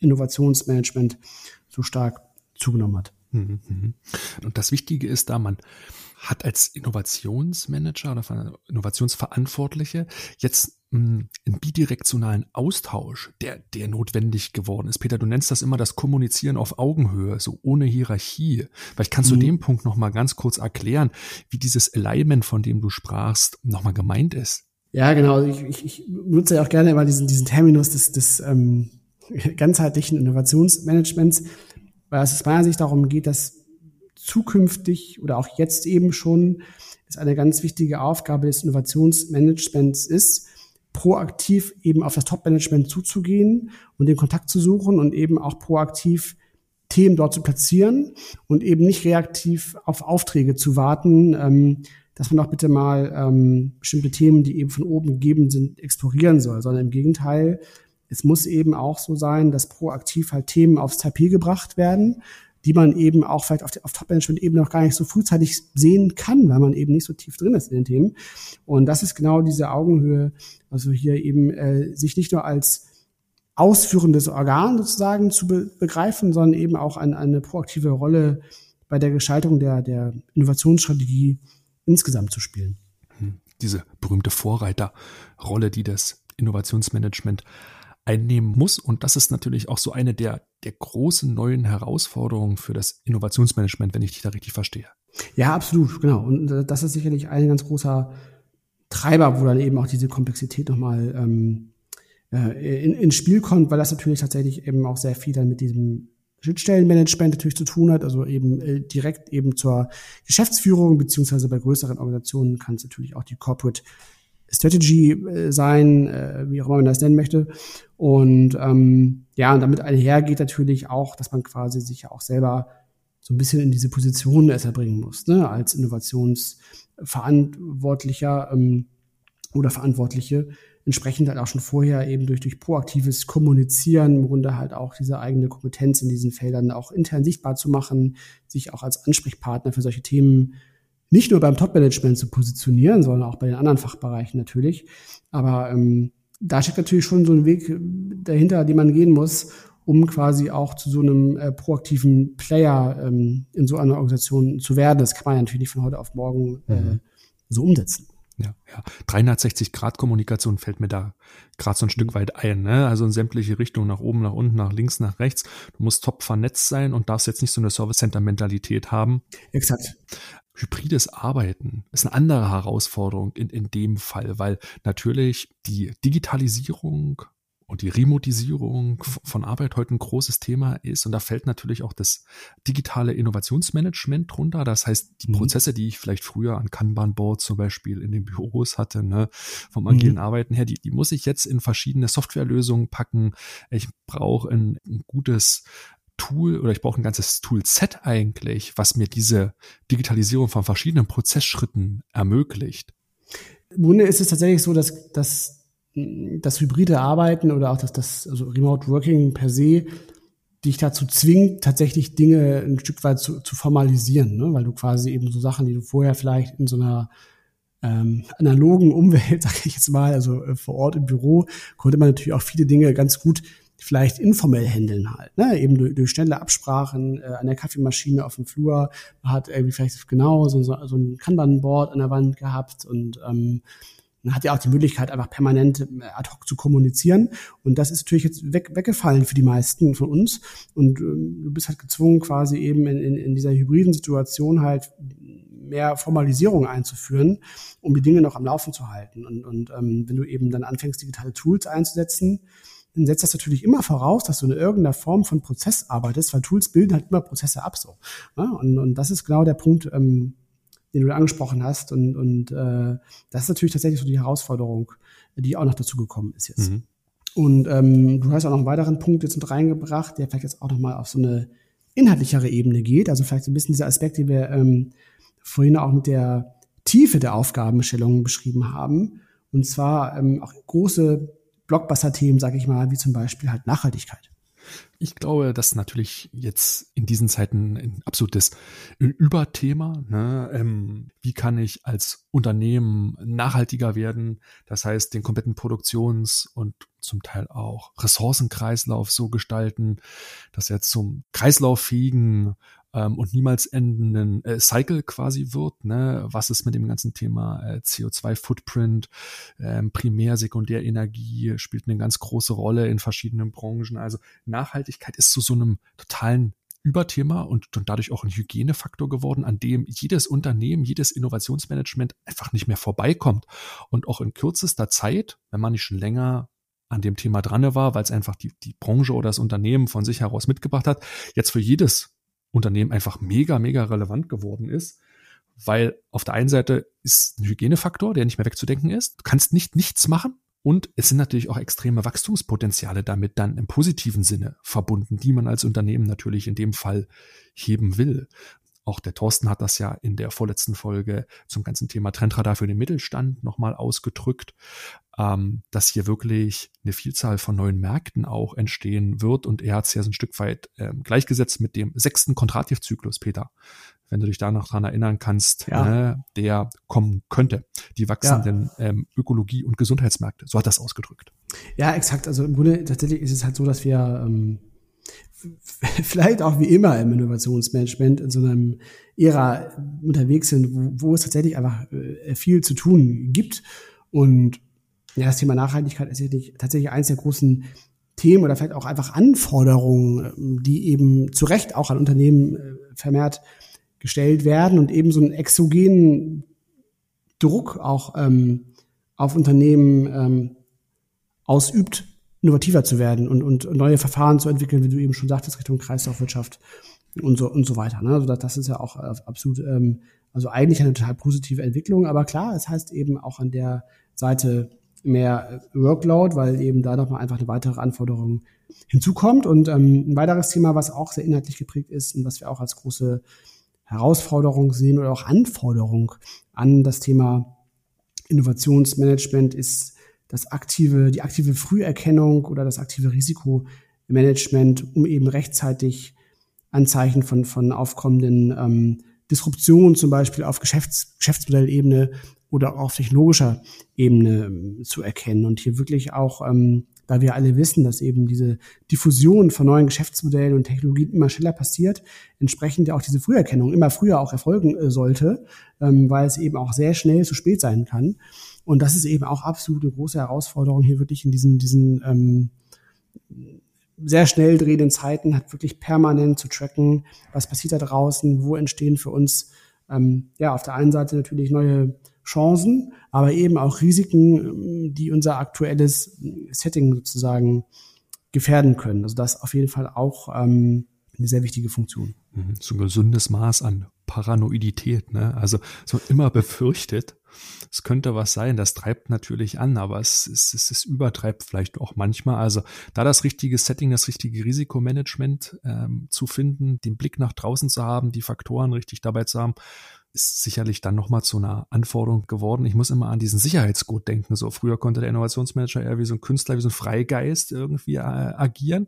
S3: Innovationsmanagement so stark zugenommen hat. Mhm,
S2: mhm. Und das Wichtige ist da, man hat als Innovationsmanager oder Innovationsverantwortliche jetzt einen bidirektionalen Austausch, der, der notwendig geworden ist. Peter, du nennst das immer das Kommunizieren auf Augenhöhe, so ohne Hierarchie. Vielleicht kannst mhm. du den Punkt nochmal ganz kurz erklären, wie dieses Alignment, von dem du sprachst, nochmal gemeint ist.
S3: Ja, genau. Ich, ich, ich nutze ja auch gerne immer diesen, diesen Terminus des, des ähm, ganzheitlichen Innovationsmanagements, weil es aus meiner Sicht darum geht, dass zukünftig oder auch jetzt eben schon es eine ganz wichtige Aufgabe des Innovationsmanagements ist, proaktiv eben auf das Top-Management zuzugehen und den Kontakt zu suchen und eben auch proaktiv Themen dort zu platzieren und eben nicht reaktiv auf Aufträge zu warten, ähm, dass man doch bitte mal ähm, bestimmte Themen, die eben von oben gegeben sind, explorieren soll, sondern im Gegenteil, es muss eben auch so sein, dass proaktiv halt Themen aufs Tapet gebracht werden, die man eben auch vielleicht auf, auf Top-Management-Ebene noch gar nicht so frühzeitig sehen kann, weil man eben nicht so tief drin ist in den Themen. Und das ist genau diese Augenhöhe, also hier eben äh, sich nicht nur als ausführendes Organ sozusagen zu be begreifen, sondern eben auch an, eine proaktive Rolle bei der Gestaltung der, der Innovationsstrategie insgesamt zu spielen.
S2: Hm. Diese berühmte Vorreiterrolle, die das Innovationsmanagement einnehmen muss. Und das ist natürlich auch so eine der, der großen neuen Herausforderungen für das Innovationsmanagement, wenn ich dich da richtig verstehe.
S3: Ja, absolut, genau. Und äh, das ist sicherlich ein ganz großer Treiber, wo dann eben auch diese Komplexität nochmal ähm, äh, in, ins Spiel kommt, weil das natürlich tatsächlich eben auch sehr viel dann mit diesem Schnittstellenmanagement natürlich zu tun hat, also eben äh, direkt eben zur Geschäftsführung, beziehungsweise bei größeren Organisationen kann es natürlich auch die Corporate Strategy äh, sein, äh, wie auch immer man das nennen möchte. Und ähm, ja, und damit einhergeht natürlich auch, dass man quasi sich ja auch selber so ein bisschen in diese Position erst erbringen muss, ne? als Innovationsverantwortlicher ähm, oder Verantwortliche, entsprechend halt auch schon vorher eben durch, durch proaktives Kommunizieren im Grunde halt auch diese eigene Kompetenz in diesen Feldern auch intern sichtbar zu machen, sich auch als Ansprechpartner für solche Themen nicht nur beim Top-Management zu positionieren, sondern auch bei den anderen Fachbereichen natürlich. Aber ähm, da steckt natürlich schon so ein Weg dahinter, den man gehen muss, um quasi auch zu so einem äh, proaktiven Player ähm, in so einer Organisation zu werden. Das kann man ja natürlich nicht von heute auf morgen äh, mhm. so umsetzen.
S2: Ja, ja. 360-Grad-Kommunikation fällt mir da gerade so ein Stück weit ein. Ne? Also in sämtliche Richtungen, nach oben, nach unten, nach links, nach rechts. Du musst top vernetzt sein und darfst jetzt nicht so eine Service-Center-Mentalität haben.
S3: Exakt.
S2: Hybrides Arbeiten ist eine andere Herausforderung in, in dem Fall, weil natürlich die Digitalisierung und die Remotisierung von Arbeit heute ein großes Thema ist. Und da fällt natürlich auch das digitale Innovationsmanagement drunter. Das heißt, die mhm. Prozesse, die ich vielleicht früher an Kanban-Boards zum Beispiel in den Büros hatte, ne, vom agilen mhm. Arbeiten her, die, die muss ich jetzt in verschiedene Softwarelösungen packen. Ich brauche ein, ein gutes Tool oder ich brauche ein ganzes Toolset eigentlich, was mir diese Digitalisierung von verschiedenen Prozessschritten ermöglicht.
S3: Im Grunde ist es tatsächlich so, dass, dass das hybride Arbeiten oder auch das, das also Remote Working per se dich dazu zwingt, tatsächlich Dinge ein Stück weit zu, zu formalisieren, ne? weil du quasi eben so Sachen, die du vorher vielleicht in so einer ähm, analogen Umwelt, sage ich jetzt mal, also äh, vor Ort im Büro, konnte man natürlich auch viele Dinge ganz gut vielleicht informell handeln halt, ne? eben durch, durch schnelle Absprachen äh, an der Kaffeemaschine auf dem Flur, man hat irgendwie vielleicht genau so, so, so ein Kanban-Board an der Wand gehabt und ähm, man hat ja auch die Möglichkeit, einfach permanent äh, ad hoc zu kommunizieren. Und das ist natürlich jetzt weg, weggefallen für die meisten von uns. Und ähm, du bist halt gezwungen, quasi eben in, in, in dieser hybriden Situation halt mehr Formalisierung einzuführen, um die Dinge noch am Laufen zu halten. Und, und ähm, wenn du eben dann anfängst, digitale Tools einzusetzen, setzt das natürlich immer voraus, dass du in irgendeiner Form von Prozess arbeitest, weil Tools bilden halt immer Prozesse ab so. Ja, und, und das ist genau der Punkt, ähm, den du angesprochen hast. Und, und äh, das ist natürlich tatsächlich so die Herausforderung, die auch noch dazu gekommen ist jetzt. Mhm. Und ähm, du hast auch noch einen weiteren Punkt jetzt mit reingebracht, der vielleicht jetzt auch nochmal auf so eine inhaltlichere Ebene geht. Also vielleicht so ein bisschen dieser Aspekt, den wir ähm, vorhin auch mit der Tiefe der Aufgabenstellungen beschrieben haben. Und zwar ähm, auch große Blockbuster-Themen, sage ich mal, wie zum Beispiel halt Nachhaltigkeit.
S2: Ich glaube, das ist natürlich jetzt in diesen Zeiten ein absolutes Überthema. Ne? Ähm, wie kann ich als Unternehmen nachhaltiger werden? Das heißt, den kompletten Produktions- und zum Teil auch Ressourcenkreislauf so gestalten, dass er zum kreislauffähigen ähm, und niemals endenden äh, Cycle quasi wird. Ne? Was ist mit dem ganzen Thema äh, CO2-Footprint, ähm, Primär-, Sekundärenergie spielt eine ganz große Rolle in verschiedenen Branchen. Also Nachhaltigkeit ist zu so einem totalen Überthema und, und dadurch auch ein Hygienefaktor geworden, an dem jedes Unternehmen, jedes Innovationsmanagement einfach nicht mehr vorbeikommt. Und auch in kürzester Zeit, wenn man nicht schon länger an dem Thema dran war, weil es einfach die, die Branche oder das Unternehmen von sich heraus mitgebracht hat, jetzt für jedes Unternehmen einfach mega, mega relevant geworden ist. Weil auf der einen Seite ist ein Hygienefaktor, der nicht mehr wegzudenken ist. Du kannst nicht nichts machen, und es sind natürlich auch extreme Wachstumspotenziale damit dann im positiven Sinne verbunden, die man als Unternehmen natürlich in dem Fall heben will. Auch der Thorsten hat das ja in der vorletzten Folge zum ganzen Thema Trendradar für den Mittelstand nochmal ausgedrückt ähm, dass hier wirklich eine Vielzahl von neuen Märkten auch entstehen wird. Und er hat es ja so ein Stück weit ähm, gleichgesetzt mit dem sechsten Kontrativzyklus, Peter. Wenn du dich da noch dran erinnern kannst, ja. ne, der kommen könnte. Die wachsenden ja. ähm, Ökologie- und Gesundheitsmärkte. So hat das ausgedrückt.
S3: Ja, exakt. Also im Grunde tatsächlich ist es halt so, dass wir ähm, vielleicht auch wie immer im Innovationsmanagement in so einem Ära unterwegs sind, wo, wo es tatsächlich einfach äh, viel zu tun gibt. Und ja, das Thema Nachhaltigkeit ist tatsächlich, eines der großen Themen oder vielleicht auch einfach Anforderungen, ähm, die eben zu Recht auch an Unternehmen äh, vermehrt gestellt werden und eben so einen exogenen Druck auch ähm, auf Unternehmen ähm, ausübt, innovativer zu werden und, und neue Verfahren zu entwickeln, wie du eben schon sagtest, Richtung Kreislaufwirtschaft und so und so weiter. Ne? Also das ist ja auch äh, absolut, ähm, also eigentlich eine total positive Entwicklung, aber klar, es heißt eben auch an der Seite mehr Workload, weil eben da nochmal einfach eine weitere Anforderung hinzukommt. Und ähm, ein weiteres Thema, was auch sehr inhaltlich geprägt ist und was wir auch als große Herausforderung sehen oder auch Anforderung an das Thema Innovationsmanagement ist das aktive, die aktive Früherkennung oder das aktive Risikomanagement, um eben rechtzeitig Anzeichen von, von aufkommenden ähm, Disruptionen zum Beispiel auf Geschäfts-, Geschäftsmodellebene oder auf technologischer Ebene ähm, zu erkennen und hier wirklich auch, ähm, da wir alle wissen, dass eben diese Diffusion von neuen Geschäftsmodellen und Technologien immer schneller passiert, entsprechend auch diese Früherkennung immer früher auch erfolgen äh, sollte, ähm, weil es eben auch sehr schnell zu spät sein kann. Und das ist eben auch absolut eine große Herausforderung, hier wirklich in diesen, diesen ähm, sehr schnell drehenden Zeiten hat wirklich permanent zu tracken, was passiert da draußen, wo entstehen für uns ähm, ja auf der einen Seite natürlich neue Chancen, aber eben auch Risiken, die unser aktuelles Setting sozusagen gefährden können. Also das auf jeden Fall auch ähm, eine sehr wichtige Funktion.
S2: Mhm. So ein gesundes Maß an Paranoidität, ne? Also so immer befürchtet, es könnte was sein, das treibt natürlich an, aber es, es, es, es übertreibt vielleicht auch manchmal. Also da das richtige Setting, das richtige Risikomanagement ähm, zu finden, den Blick nach draußen zu haben, die Faktoren richtig dabei zu haben, ist sicherlich dann nochmal zu einer Anforderung geworden. Ich muss immer an diesen Sicherheitscode denken. So früher konnte der Innovationsmanager eher wie so ein Künstler, wie so ein Freigeist irgendwie äh, agieren.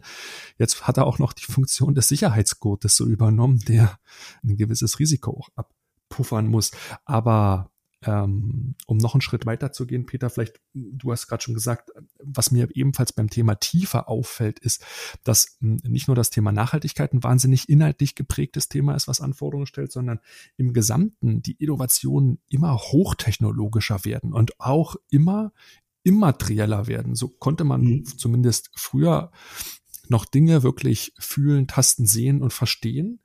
S2: Jetzt hat er auch noch die Funktion des Sicherheitscodes so übernommen, der ein gewisses Risiko auch abpuffern muss. Aber um noch einen Schritt weiter zu gehen, Peter, vielleicht, du hast gerade schon gesagt, was mir ebenfalls beim Thema Tiefe auffällt, ist, dass hm, nicht nur das Thema Nachhaltigkeit ein wahnsinnig inhaltlich geprägtes Thema ist, was Anforderungen stellt, sondern im Gesamten die Innovationen immer hochtechnologischer werden und auch immer immaterieller werden. So konnte man mhm. zumindest früher noch Dinge wirklich fühlen, tasten, sehen und verstehen.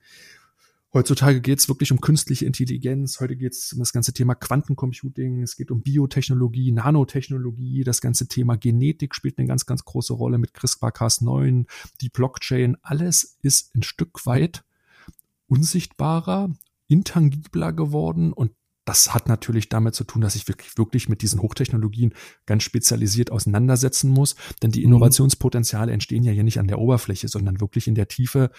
S2: Heutzutage geht es wirklich um künstliche Intelligenz, heute geht es um das ganze Thema Quantencomputing, es geht um Biotechnologie, Nanotechnologie, das ganze Thema Genetik spielt eine ganz, ganz große Rolle mit CRISPR-Cas9, die Blockchain, alles ist ein Stück weit unsichtbarer, intangibler geworden. Und das hat natürlich damit zu tun, dass ich wirklich, wirklich mit diesen Hochtechnologien ganz spezialisiert auseinandersetzen muss, denn die mhm. Innovationspotenziale entstehen ja hier nicht an der Oberfläche, sondern wirklich in der Tiefe.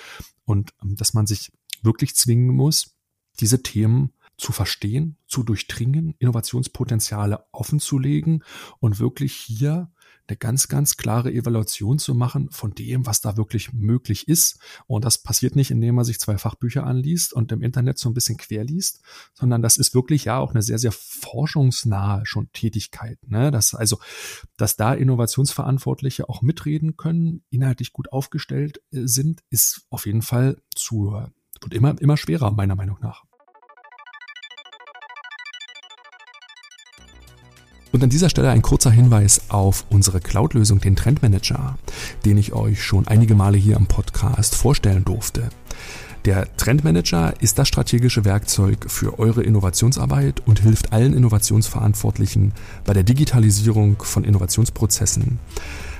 S2: Und ähm, dass man sich wirklich zwingen muss, diese Themen zu verstehen, zu durchdringen, Innovationspotenziale offenzulegen und wirklich hier eine ganz, ganz klare Evaluation zu machen von dem, was da wirklich möglich ist. Und das passiert nicht, indem man sich zwei Fachbücher anliest und im Internet so ein bisschen querliest, sondern das ist wirklich ja auch eine sehr, sehr forschungsnahe schon Tätigkeit. Ne? Das, also, dass da Innovationsverantwortliche auch mitreden können, inhaltlich gut aufgestellt äh, sind, ist auf jeden Fall zu wird immer, immer schwerer, meiner Meinung nach. Und an dieser Stelle ein kurzer Hinweis auf unsere Cloud-Lösung, den Trendmanager, den ich euch schon einige Male hier im Podcast vorstellen durfte. Der Trendmanager ist das strategische Werkzeug für eure Innovationsarbeit und hilft allen Innovationsverantwortlichen bei der Digitalisierung von Innovationsprozessen.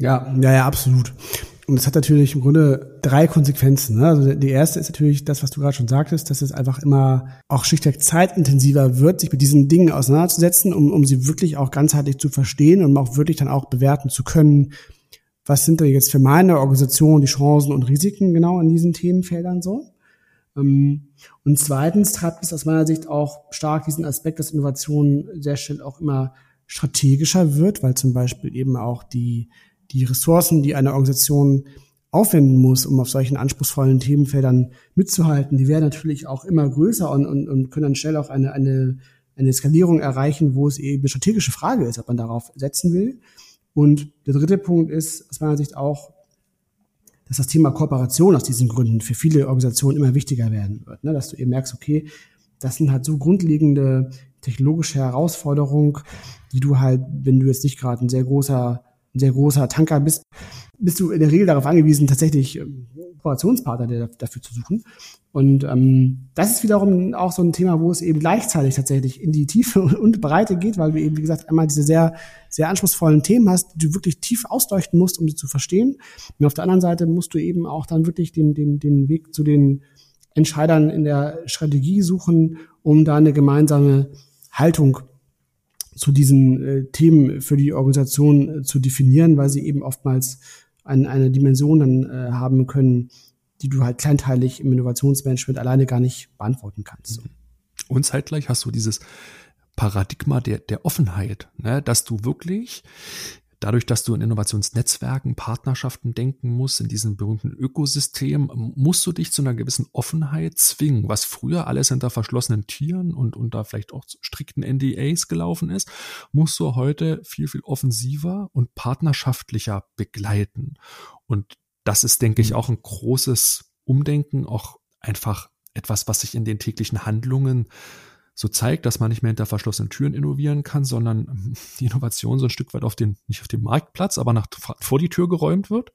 S3: Ja, ja, ja, absolut. Und es hat natürlich im Grunde drei Konsequenzen. Ne? Also die erste ist natürlich das, was du gerade schon sagtest, dass es einfach immer auch schlichtweg zeitintensiver wird, sich mit diesen Dingen auseinanderzusetzen, um, um sie wirklich auch ganzheitlich zu verstehen und auch wirklich dann auch bewerten zu können. Was sind da jetzt für meine Organisation die Chancen und Risiken genau in diesen Themenfeldern so? Ähm, und zweitens treibt es aus meiner Sicht auch stark diesen Aspekt, dass Innovation sehr schnell auch immer strategischer wird, weil zum Beispiel eben auch die die Ressourcen, die eine Organisation aufwenden muss, um auf solchen anspruchsvollen Themenfeldern mitzuhalten, die werden natürlich auch immer größer und, und, und können dann schnell auch eine, eine, eine Skalierung erreichen, wo es eben eine strategische Frage ist, ob man darauf setzen will. Und der dritte Punkt ist aus meiner Sicht auch, dass das Thema Kooperation aus diesen Gründen für viele Organisationen immer wichtiger werden wird. Ne? Dass du eben merkst, okay, das sind halt so grundlegende technologische Herausforderungen, die du halt, wenn du jetzt nicht gerade ein sehr großer sehr großer Tanker bist, bist du in der Regel darauf angewiesen, tatsächlich ähm, Kooperationspartner dafür zu suchen. Und ähm, das ist wiederum auch so ein Thema, wo es eben gleichzeitig tatsächlich in die Tiefe und Breite geht, weil du eben, wie gesagt, einmal diese sehr, sehr anspruchsvollen Themen hast, die du wirklich tief ausleuchten musst, um sie zu verstehen. Und auf der anderen Seite musst du eben auch dann wirklich den, den, den Weg zu den Entscheidern in der Strategie suchen, um da eine gemeinsame Haltung zu diesen äh, Themen für die Organisation äh, zu definieren, weil sie eben oftmals ein, eine Dimension dann äh, haben können, die du halt kleinteilig im Innovationsmanagement alleine gar nicht beantworten kannst.
S2: Und zeitgleich hast du dieses Paradigma der, der Offenheit, ne? dass du wirklich Dadurch, dass du in Innovationsnetzwerken, Partnerschaften denken musst, in diesem berühmten Ökosystem, musst du dich zu einer gewissen Offenheit zwingen, was früher alles hinter verschlossenen Tieren und unter vielleicht auch strikten NDAs gelaufen ist, musst du heute viel, viel offensiver und partnerschaftlicher begleiten. Und das ist, denke ich, mhm. auch ein großes Umdenken, auch einfach etwas, was sich in den täglichen Handlungen so zeigt, dass man nicht mehr hinter verschlossenen Türen innovieren kann, sondern ähm, die Innovation so ein Stück weit auf den, nicht auf dem Marktplatz, aber nach, vor die Tür geräumt wird.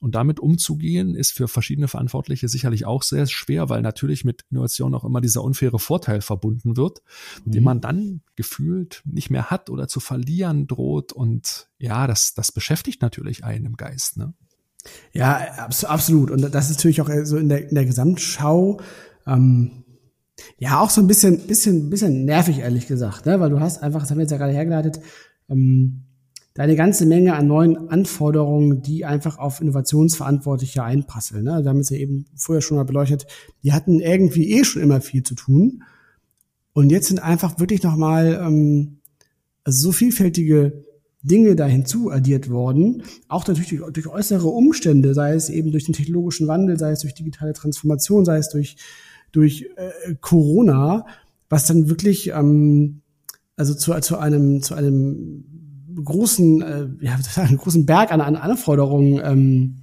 S2: Und damit umzugehen, ist für verschiedene Verantwortliche sicherlich auch sehr schwer, weil natürlich mit Innovation auch immer dieser unfaire Vorteil verbunden wird, mhm. den man dann gefühlt nicht mehr hat oder zu verlieren droht. Und ja, das, das beschäftigt natürlich einen im Geist. Ne?
S3: Ja, absolut. Und das ist natürlich auch so in der, in der Gesamtschau. Ähm ja, auch so ein bisschen, bisschen, bisschen nervig, ehrlich gesagt, ne? weil du hast einfach, das haben wir jetzt ja gerade hergeleitet, ähm, da eine ganze Menge an neuen Anforderungen, die einfach auf Innovationsverantwortliche einprasseln. Ne? Wir haben es ja eben vorher schon mal beleuchtet, die hatten irgendwie eh schon immer viel zu tun. Und jetzt sind einfach wirklich nochmal ähm, also so vielfältige Dinge da hinzuaddiert worden, auch natürlich durch, durch äußere Umstände, sei es eben durch den technologischen Wandel, sei es durch digitale Transformation, sei es durch durch äh, Corona, was dann wirklich ähm, also zu, zu einem zu einem großen äh, ja einen großen Berg an, an Anforderungen ähm,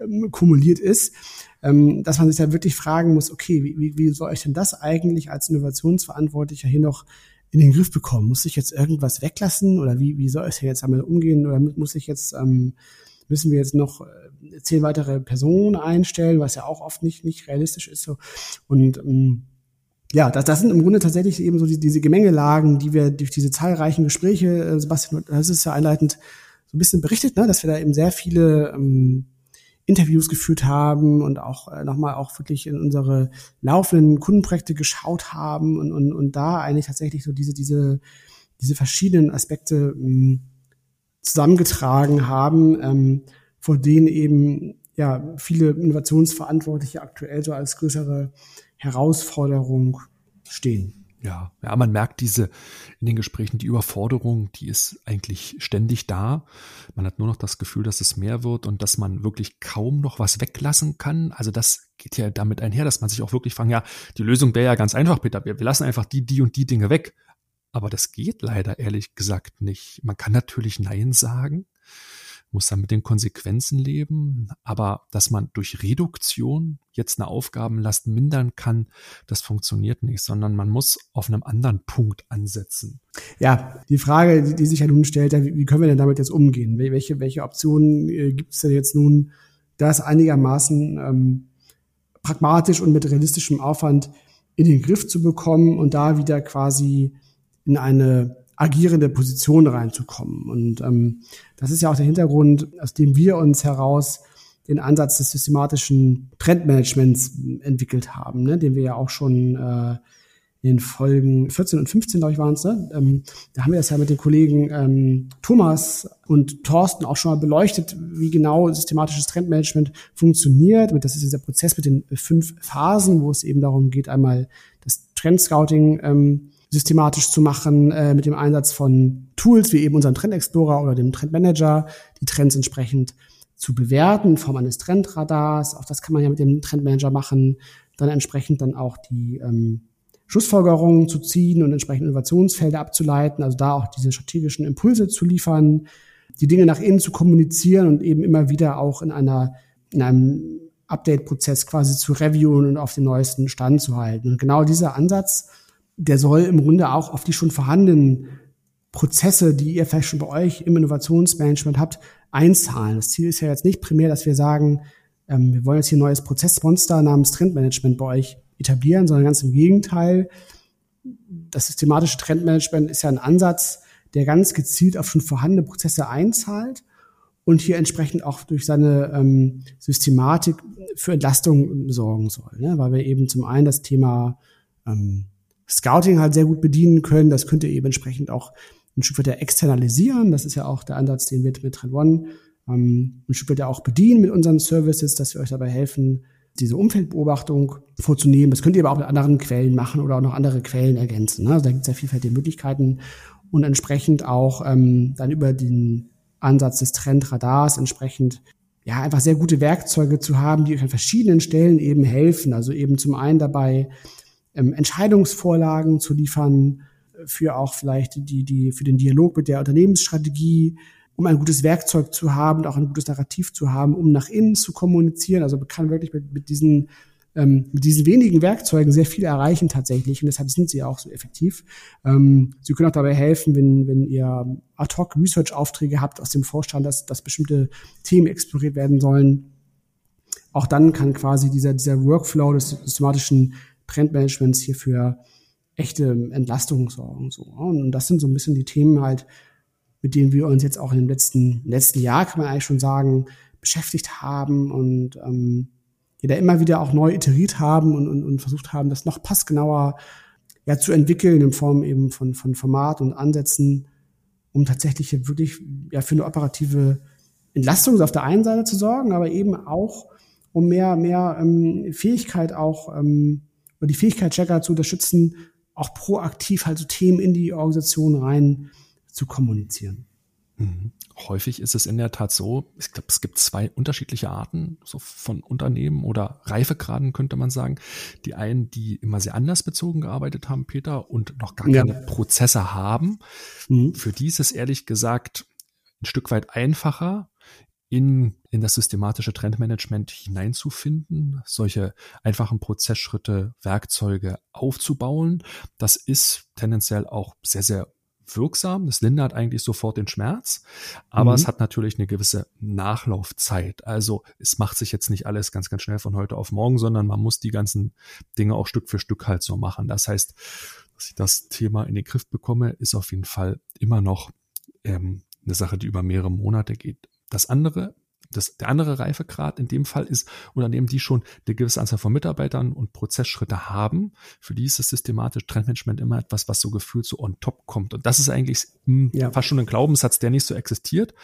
S3: ähm, kumuliert ist, ähm, dass man sich da wirklich fragen muss, okay, wie, wie soll ich denn das eigentlich als Innovationsverantwortlicher hier noch in den Griff bekommen? Muss ich jetzt irgendwas weglassen oder wie, wie soll ich jetzt damit umgehen oder muss ich jetzt ähm, müssen wir jetzt noch äh, zehn weitere Personen einstellen, was ja auch oft nicht, nicht realistisch ist. So. Und ähm, ja, das, das sind im Grunde tatsächlich eben so die, diese Gemengelagen, die wir durch diese zahlreichen Gespräche, äh, Sebastian, das ist ja einleitend so ein bisschen berichtet, ne, dass wir da eben sehr viele ähm, Interviews geführt haben und auch äh, nochmal auch wirklich in unsere laufenden Kundenprojekte geschaut haben und, und, und da eigentlich tatsächlich so diese, diese, diese verschiedenen Aspekte ähm, zusammengetragen haben, ähm, vor denen eben ja viele Innovationsverantwortliche aktuell so als größere Herausforderung stehen.
S2: Ja, ja, man merkt diese in den Gesprächen, die Überforderung, die ist eigentlich ständig da. Man hat nur noch das Gefühl, dass es mehr wird und dass man wirklich kaum noch was weglassen kann. Also das geht ja damit einher, dass man sich auch wirklich fragt, ja, die Lösung wäre ja ganz einfach, Peter. Wir, wir lassen einfach die, die und die Dinge weg. Aber das geht leider ehrlich gesagt nicht. Man kann natürlich Nein sagen, muss dann mit den Konsequenzen leben, aber dass man durch Reduktion jetzt eine Aufgabenlast mindern kann, das funktioniert nicht, sondern man muss auf einem anderen Punkt ansetzen.
S3: Ja, die Frage, die, sich ja nun stellt, wie können wir denn damit jetzt umgehen? Welche, welche Optionen äh, gibt es denn jetzt nun, das einigermaßen ähm, pragmatisch und mit realistischem Aufwand in den Griff zu bekommen und da wieder quasi in eine agierende Position reinzukommen. Und ähm, das ist ja auch der Hintergrund, aus dem wir uns heraus den Ansatz des systematischen Trendmanagements entwickelt haben, ne, den wir ja auch schon äh, in Folgen 14 und 15, glaube ich, waren es. Ne? Ähm, da haben wir das ja mit den Kollegen ähm, Thomas und Thorsten auch schon mal beleuchtet, wie genau systematisches Trendmanagement funktioniert. Das ist dieser Prozess mit den fünf Phasen, wo es eben darum geht, einmal das Trendscouting ähm, systematisch zu machen äh, mit dem Einsatz von Tools wie eben unserem Trend Explorer oder dem Trend Manager, die Trends entsprechend zu bewerten in Form eines Trendradars. Auch das kann man ja mit dem Trend Manager machen. Dann entsprechend dann auch die ähm, Schlussfolgerungen zu ziehen und entsprechend Innovationsfelder abzuleiten, also da auch diese strategischen Impulse zu liefern, die Dinge nach innen zu kommunizieren und eben immer wieder auch in einer in einem Update-Prozess quasi zu reviewen und auf den neuesten Stand zu halten. Und genau dieser Ansatz der soll im Grunde auch auf die schon vorhandenen Prozesse, die ihr vielleicht schon bei euch im Innovationsmanagement habt, einzahlen. Das Ziel ist ja jetzt nicht primär, dass wir sagen, ähm, wir wollen jetzt hier ein neues Prozessmonster namens Trendmanagement bei euch etablieren, sondern ganz im Gegenteil. Das systematische Trendmanagement ist ja ein Ansatz, der ganz gezielt auf schon vorhandene Prozesse einzahlt und hier entsprechend auch durch seine ähm, Systematik für Entlastung sorgen soll. Ne? Weil wir eben zum einen das Thema ähm, Scouting halt sehr gut bedienen können. Das könnt ihr eben entsprechend auch ein Stück weit externalisieren. Das ist ja auch der Ansatz, den wir mit Trend One ähm, ein Stück weit ja auch bedienen mit unseren Services, dass wir euch dabei helfen, diese Umfeldbeobachtung vorzunehmen. Das könnt ihr aber auch mit anderen Quellen machen oder auch noch andere Quellen ergänzen. Ne? Also da gibt es ja vielfältige Möglichkeiten und entsprechend auch ähm, dann über den Ansatz des Trendradars entsprechend ja einfach sehr gute Werkzeuge zu haben, die euch an verschiedenen Stellen eben helfen. Also eben zum einen dabei ähm, Entscheidungsvorlagen zu liefern, für auch vielleicht die, die, für den Dialog mit der Unternehmensstrategie, um ein gutes Werkzeug zu haben, und auch ein gutes Narrativ zu haben, um nach innen zu kommunizieren. Also man kann wirklich mit, mit diesen ähm, mit diesen wenigen Werkzeugen sehr viel erreichen tatsächlich und deshalb sind sie auch so effektiv. Ähm, sie können auch dabei helfen, wenn, wenn ihr ad-hoc Research-Aufträge habt aus dem Vorstand, dass, dass bestimmte Themen exploriert werden sollen. Auch dann kann quasi dieser, dieser Workflow des systematischen Trendmanagements hier für echte Entlastung sorgen. So. Und das sind so ein bisschen die Themen halt, mit denen wir uns jetzt auch dem letzten, letzten Jahr, kann man eigentlich schon sagen, beschäftigt haben und ähm, ja, da immer wieder auch neu iteriert haben und, und, und versucht haben, das noch passgenauer ja, zu entwickeln in Form eben von, von Format und Ansätzen, um tatsächlich wirklich ja, für eine operative Entlastung auf der einen Seite zu sorgen, aber eben auch um mehr, mehr ähm, Fähigkeit auch ähm, oder die Fähigkeit, Checker zu unterstützen, auch proaktiv halt so Themen in die Organisation rein zu kommunizieren.
S2: Mhm. Häufig ist es in der Tat so, ich glaube, es gibt zwei unterschiedliche Arten so von Unternehmen oder Reifegraden, könnte man sagen. Die einen, die immer sehr anders bezogen gearbeitet haben, Peter, und noch gar keine ja. Prozesse haben. Mhm. Für die ist es ehrlich gesagt ein Stück weit einfacher, in, in das systematische Trendmanagement hineinzufinden, solche einfachen Prozessschritte, Werkzeuge aufzubauen. Das ist tendenziell auch sehr, sehr wirksam. Das lindert eigentlich sofort den Schmerz, aber mhm. es hat natürlich eine gewisse Nachlaufzeit. Also es macht sich jetzt nicht alles ganz, ganz schnell von heute auf morgen, sondern man muss die ganzen Dinge auch Stück für Stück halt so machen. Das heißt, dass ich das Thema in den Griff bekomme, ist auf jeden Fall immer noch ähm, eine Sache, die über mehrere Monate geht. Das andere das, der andere Reifegrad in dem Fall ist Unternehmen, die schon eine gewisse Anzahl von Mitarbeitern und Prozessschritte haben. Für die ist das systematische Trendmanagement immer etwas, was so gefühlt so on top kommt. Und das ist eigentlich mh, hm, ja. fast schon ein Glaubenssatz, der nicht so existiert.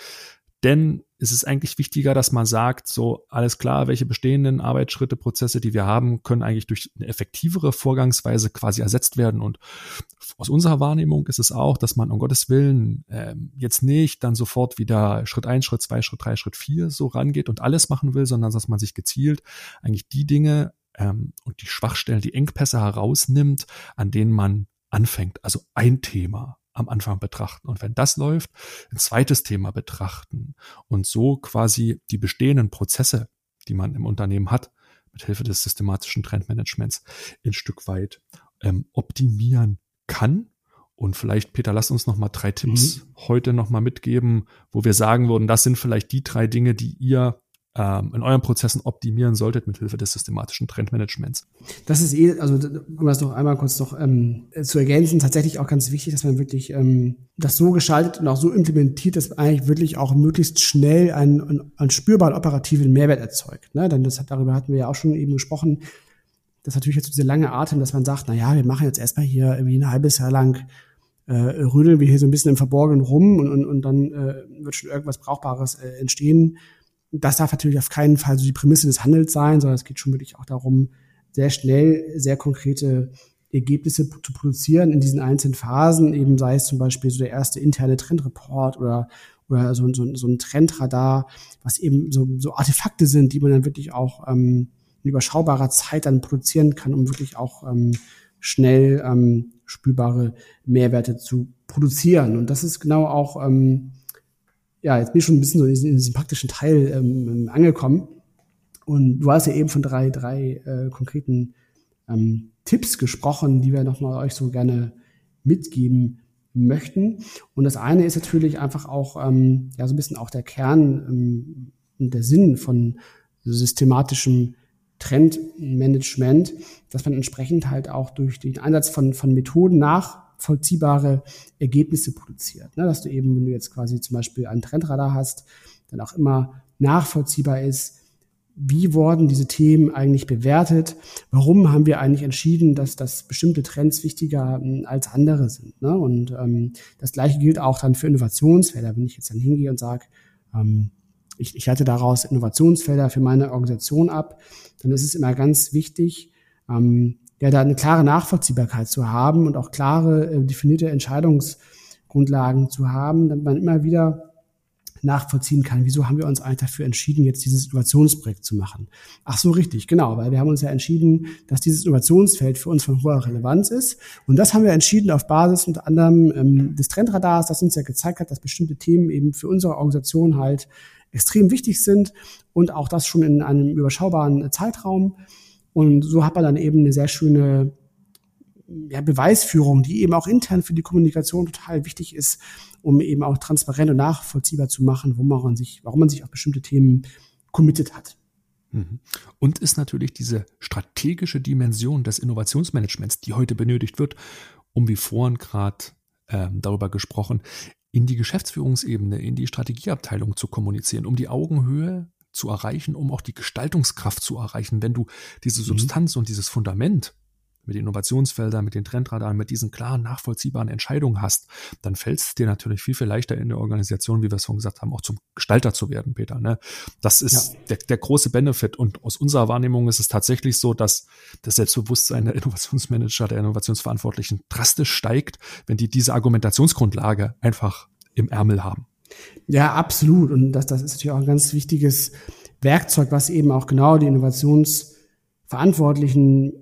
S2: Denn es ist eigentlich wichtiger, dass man sagt, so alles klar, welche bestehenden Arbeitsschritte, Prozesse, die wir haben, können eigentlich durch eine effektivere Vorgangsweise quasi ersetzt werden. Und aus unserer Wahrnehmung ist es auch, dass man um Gottes Willen äh, jetzt nicht dann sofort wieder Schritt eins, Schritt zwei, Schritt drei, Schritt vier so rangeht und alles machen will, sondern dass man sich gezielt eigentlich die Dinge ähm, und die Schwachstellen, die Engpässe herausnimmt, an denen man anfängt. Also ein Thema, am Anfang betrachten. Und wenn das läuft, ein zweites Thema betrachten und so quasi die bestehenden Prozesse, die man im Unternehmen hat, mit Hilfe des systematischen Trendmanagements ein Stück weit ähm, optimieren kann. Und vielleicht, Peter, lass uns noch mal drei Tipps mhm. heute noch mal mitgeben, wo wir sagen würden, das sind vielleicht die drei Dinge, die ihr in euren Prozessen optimieren solltet mit Hilfe des systematischen Trendmanagements.
S3: Das ist eh, also um das noch einmal kurz noch ähm, zu ergänzen, tatsächlich auch ganz wichtig, dass man wirklich ähm, das so gestaltet und auch so implementiert, dass eigentlich wirklich auch möglichst schnell einen, einen spürbaren operativen Mehrwert erzeugt. Ne? Denn das hat, darüber hatten wir ja auch schon eben gesprochen. Das ist natürlich jetzt diese lange Atem, dass man sagt, na ja, wir machen jetzt erstmal hier irgendwie ein halbes Jahr lang äh, rödeln wir hier so ein bisschen im Verborgenen rum und, und, und dann äh, wird schon irgendwas Brauchbares äh, entstehen das darf natürlich auf keinen Fall so die Prämisse des Handels sein, sondern es geht schon wirklich auch darum, sehr schnell, sehr konkrete Ergebnisse zu produzieren in diesen einzelnen Phasen, eben sei es zum Beispiel so der erste interne Trendreport oder, oder so, so, so ein Trendradar, was eben so, so Artefakte sind, die man dann wirklich auch ähm, in überschaubarer Zeit dann produzieren kann, um wirklich auch ähm, schnell ähm, spürbare Mehrwerte zu produzieren. Und das ist genau auch ähm, ja, jetzt bin ich schon ein bisschen so in diesem, praktischen Teil ähm, angekommen. Und du hast ja eben von drei, drei äh, konkreten ähm, Tipps gesprochen, die wir nochmal euch so gerne mitgeben möchten. Und das eine ist natürlich einfach auch ähm, ja so ein bisschen auch der Kern ähm, und der Sinn von systematischem Trendmanagement, dass man entsprechend halt auch durch den Einsatz von, von Methoden nach vollziehbare Ergebnisse produziert. Ne? Dass du eben, wenn du jetzt quasi zum Beispiel einen Trendradar hast, dann auch immer nachvollziehbar ist, wie wurden diese Themen eigentlich bewertet? Warum haben wir eigentlich entschieden, dass, dass bestimmte Trends wichtiger hm, als andere sind? Ne? Und ähm, das gleiche gilt auch dann für Innovationsfelder. Wenn ich jetzt dann hingehe und sage, ähm, ich, ich halte daraus Innovationsfelder für meine Organisation ab, dann ist es immer ganz wichtig, ähm, ja, da eine klare Nachvollziehbarkeit zu haben und auch klare, äh, definierte Entscheidungsgrundlagen zu haben, damit man immer wieder nachvollziehen kann, wieso haben wir uns eigentlich dafür entschieden, jetzt dieses Innovationsprojekt zu machen. Ach so, richtig, genau, weil wir haben uns ja entschieden, dass dieses Innovationsfeld für uns von hoher Relevanz ist. Und das haben wir entschieden auf Basis unter anderem ähm, des Trendradars, das uns ja gezeigt hat, dass bestimmte Themen eben für unsere Organisation halt extrem wichtig sind und auch das schon in einem überschaubaren Zeitraum. Und so hat man dann eben eine sehr schöne ja, Beweisführung, die eben auch intern für die Kommunikation total wichtig ist, um eben auch transparent und nachvollziehbar zu machen, wo man sich, warum man sich auf bestimmte Themen committed hat.
S2: Mhm. Und ist natürlich diese strategische Dimension des Innovationsmanagements, die heute benötigt wird, um wie vorhin gerade ähm, darüber gesprochen, in die Geschäftsführungsebene, in die Strategieabteilung zu kommunizieren, um die Augenhöhe zu erreichen, um auch die Gestaltungskraft zu erreichen. Wenn du diese mhm. Substanz mhm. und dieses Fundament mit den Innovationsfeldern, mit den Trendradaren, mit diesen klaren, nachvollziehbaren Entscheidungen hast, dann fällt es dir natürlich viel, viel leichter in der Organisation, wie wir es vorhin gesagt haben, auch zum Gestalter zu werden, Peter. Ne? Das ist ja. der, der große Benefit. Und aus unserer Wahrnehmung ist es tatsächlich so, dass das Selbstbewusstsein der Innovationsmanager, der Innovationsverantwortlichen drastisch steigt, wenn die diese Argumentationsgrundlage einfach im Ärmel haben.
S3: Ja, absolut. Und das, das ist natürlich auch ein ganz wichtiges Werkzeug, was eben auch genau die Innovationsverantwortlichen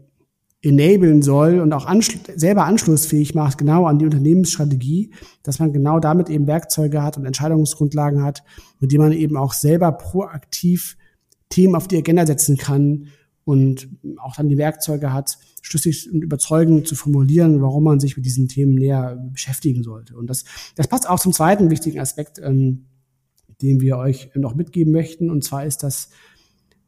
S3: enablen soll und auch anschl selber anschlussfähig macht, genau an die Unternehmensstrategie, dass man genau damit eben Werkzeuge hat und Entscheidungsgrundlagen hat, mit denen man eben auch selber proaktiv Themen auf die Agenda setzen kann und auch dann die Werkzeuge hat, schlüssig und überzeugend zu formulieren, warum man sich mit diesen Themen näher beschäftigen sollte. Und das, das passt auch zum zweiten wichtigen Aspekt, ähm, den wir euch noch mitgeben möchten. Und zwar ist das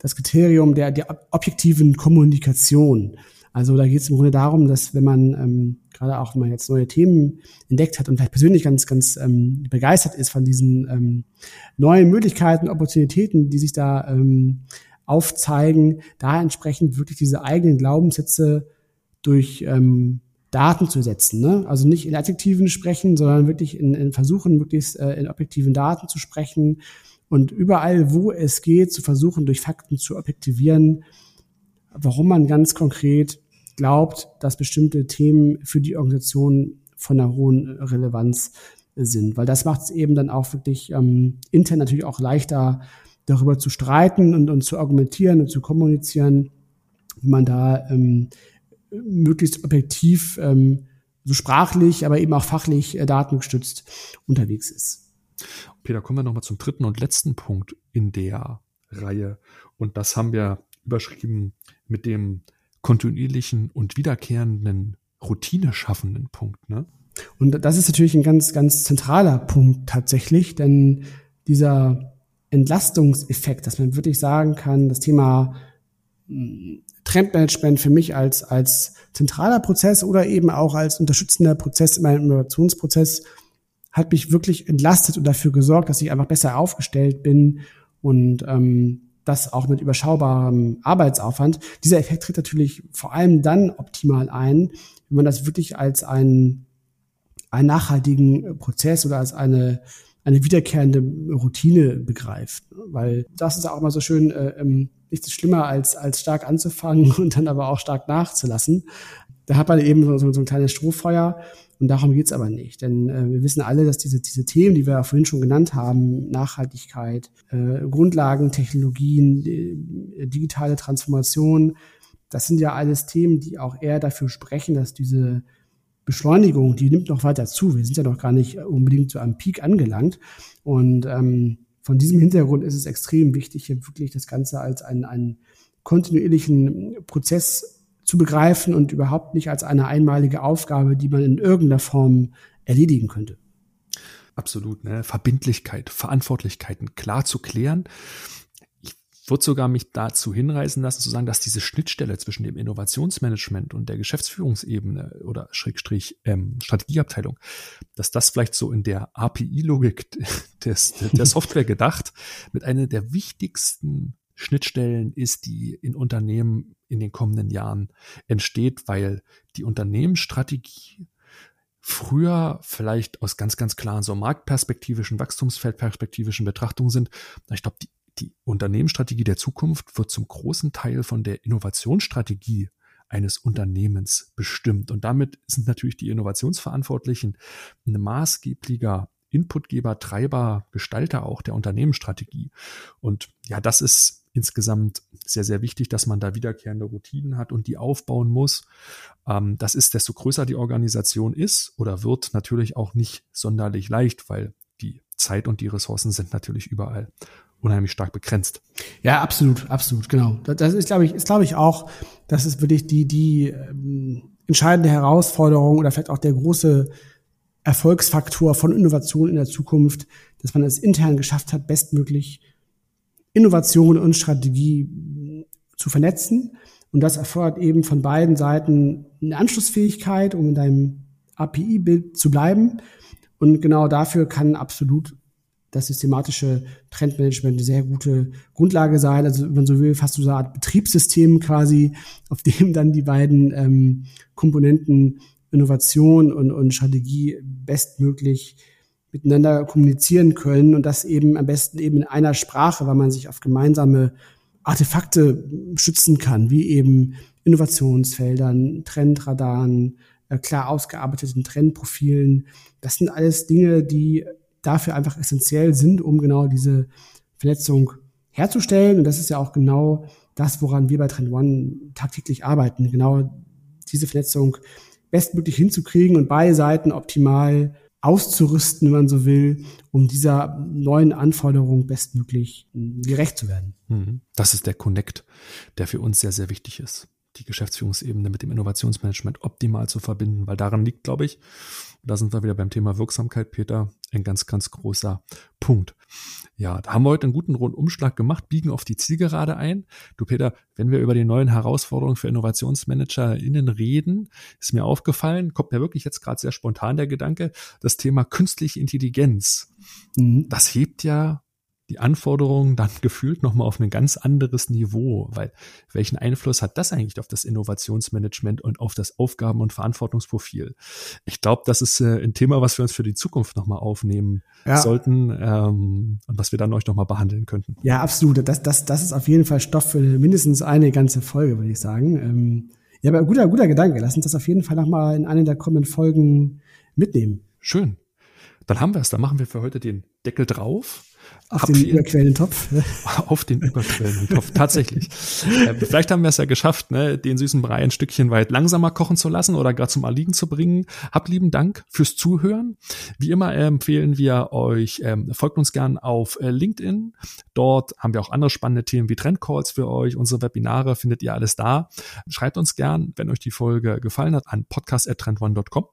S3: das Kriterium der, der objektiven Kommunikation. Also da geht es im Grunde darum, dass wenn man ähm, gerade auch, wenn man jetzt neue Themen entdeckt hat und vielleicht persönlich ganz, ganz ähm, begeistert ist von diesen ähm, neuen Möglichkeiten, Opportunitäten, die sich da ähm, aufzeigen, da entsprechend wirklich diese eigenen Glaubenssätze durch ähm, Daten zu setzen. Ne? Also nicht in Adjektiven sprechen, sondern wirklich in, in versuchen, möglichst äh, in objektiven Daten zu sprechen und überall, wo es geht, zu versuchen, durch Fakten zu objektivieren, warum man ganz konkret glaubt, dass bestimmte Themen für die Organisation von einer hohen Relevanz sind. Weil das macht es eben dann auch wirklich ähm, intern natürlich auch leichter, darüber zu streiten und, und zu argumentieren und zu kommunizieren, wie man da ähm, möglichst objektiv, ähm, so sprachlich, aber eben auch fachlich äh, datengestützt unterwegs ist.
S2: Peter, kommen wir nochmal zum dritten und letzten Punkt in der Reihe. Und das haben wir überschrieben mit dem kontinuierlichen und wiederkehrenden Routine schaffenden Punkt. Ne?
S3: Und das ist natürlich ein ganz, ganz zentraler Punkt tatsächlich, denn dieser Entlastungseffekt, dass man wirklich sagen kann, das Thema hm, Trendmanagement für mich als, als zentraler Prozess oder eben auch als unterstützender Prozess in meinem Innovationsprozess hat mich wirklich entlastet und dafür gesorgt, dass ich einfach besser aufgestellt bin und ähm, das auch mit überschaubarem Arbeitsaufwand. Dieser Effekt tritt natürlich vor allem dann optimal ein, wenn man das wirklich als einen, einen nachhaltigen Prozess oder als eine, eine wiederkehrende Routine begreift. Weil das ist auch immer so schön, äh, ähm, nichts schlimmer als, als stark anzufangen und dann aber auch stark nachzulassen. Da hat man eben so, so ein kleines Strohfeuer und darum geht's aber nicht. Denn äh, wir wissen alle, dass diese, diese Themen, die wir ja vorhin schon genannt haben, Nachhaltigkeit, äh, Grundlagen, Technologien, äh, digitale Transformation, das sind ja alles Themen, die auch eher dafür sprechen, dass diese Beschleunigung, die nimmt noch weiter zu. Wir sind ja noch gar nicht unbedingt zu einem Peak angelangt. Und ähm, von diesem Hintergrund ist es extrem wichtig, hier wirklich das Ganze als einen, einen kontinuierlichen Prozess zu begreifen und überhaupt nicht als eine einmalige Aufgabe, die man in irgendeiner Form erledigen könnte.
S2: Absolut, ne? Verbindlichkeit, Verantwortlichkeiten klar zu klären. Würde sogar mich dazu hinreißen lassen, zu sagen, dass diese Schnittstelle zwischen dem Innovationsmanagement und der Geschäftsführungsebene oder Schrägstrich ähm, Strategieabteilung, dass das vielleicht so in der API-Logik des, der Software gedacht mit einer der wichtigsten Schnittstellen ist, die in Unternehmen in den kommenden Jahren entsteht, weil die Unternehmensstrategie früher vielleicht aus ganz, ganz klaren so marktperspektivischen, wachstumsfeldperspektivischen Betrachtungen sind. Ich glaube, die, die Unternehmensstrategie der Zukunft wird zum großen Teil von der Innovationsstrategie eines Unternehmens bestimmt. Und damit sind natürlich die Innovationsverantwortlichen ein maßgeblicher Inputgeber, Treiber, Gestalter auch der Unternehmensstrategie. Und ja, das ist insgesamt sehr, sehr wichtig, dass man da wiederkehrende Routinen hat und die aufbauen muss. Ähm, das ist, desto größer die Organisation ist oder wird, natürlich auch nicht sonderlich leicht, weil die Zeit und die Ressourcen sind natürlich überall unheimlich stark begrenzt.
S3: Ja, absolut, absolut, genau. Das ist, glaube ich, ist, glaube ich, auch, das ist wirklich die, die ähm, entscheidende Herausforderung oder vielleicht auch der große Erfolgsfaktor von Innovation in der Zukunft, dass man es intern geschafft hat, bestmöglich Innovation und Strategie zu vernetzen. Und das erfordert eben von beiden Seiten eine Anschlussfähigkeit, um in deinem API-Bild zu bleiben. Und genau dafür kann absolut das systematische Trendmanagement eine sehr gute Grundlage sein. Also wenn man so will, fast so eine Art Betriebssystem quasi, auf dem dann die beiden ähm, Komponenten Innovation und, und Strategie bestmöglich miteinander kommunizieren können und das eben am besten eben in einer Sprache, weil man sich auf gemeinsame Artefakte schützen kann, wie eben Innovationsfeldern, Trendradaren, äh, klar ausgearbeiteten Trendprofilen. Das sind alles Dinge, die dafür einfach essentiell sind, um genau diese Vernetzung herzustellen. Und das ist ja auch genau das, woran wir bei Trend One tagtäglich arbeiten. Genau diese Vernetzung bestmöglich hinzukriegen und beide Seiten optimal auszurüsten, wenn man so will, um dieser neuen Anforderung bestmöglich gerecht zu werden.
S2: Mhm. Das ist der Connect, der für uns sehr, sehr wichtig ist die Geschäftsführungsebene mit dem Innovationsmanagement optimal zu verbinden, weil daran liegt, glaube ich, da sind wir wieder beim Thema Wirksamkeit, Peter, ein ganz, ganz großer Punkt. Ja, da haben wir heute einen guten Rundumschlag gemacht, biegen auf die Zielgerade ein. Du, Peter, wenn wir über die neuen Herausforderungen für InnovationsmanagerInnen reden, ist mir aufgefallen, kommt mir wirklich jetzt gerade sehr spontan der Gedanke, das Thema künstliche Intelligenz. Mhm. Das hebt ja die Anforderungen dann gefühlt nochmal auf ein ganz anderes Niveau, weil welchen Einfluss hat das eigentlich auf das Innovationsmanagement und auf das Aufgaben- und Verantwortungsprofil? Ich glaube, das ist äh, ein Thema, was wir uns für die Zukunft nochmal aufnehmen ja. sollten ähm, und was wir dann euch nochmal behandeln könnten.
S3: Ja, absolut. Das, das, das ist auf jeden Fall Stoff für mindestens eine ganze Folge, würde ich sagen. Ähm, ja, aber guter, guter Gedanke. Lass uns das auf jeden Fall nochmal in einer der kommenden Folgen mitnehmen.
S2: Schön. Dann haben wir es. Dann machen wir für heute den Deckel drauf
S3: auf den überquellenden Topf.
S2: Auf den überquellenden Topf, tatsächlich. äh, vielleicht haben wir es ja geschafft, ne, den süßen Brei ein Stückchen weit langsamer kochen zu lassen oder gerade zum Erliegen zu bringen. Habt lieben Dank fürs Zuhören. Wie immer empfehlen wir euch, ähm, folgt uns gern auf äh, LinkedIn. Dort haben wir auch andere spannende Themen wie Trendcalls für euch. Unsere Webinare findet ihr alles da. Schreibt uns gern, wenn euch die Folge gefallen hat, an podcast.trendone.com.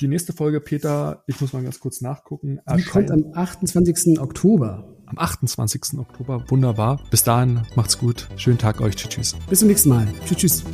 S2: Die nächste Folge, Peter, ich muss mal ganz kurz nachgucken.
S3: Die kommt am 28. Oktober.
S2: Am 28. Oktober, wunderbar. Bis dahin, macht's gut. Schönen Tag euch. Tschüss, tschüss.
S3: Bis zum nächsten Mal. Tschüss, tschüss.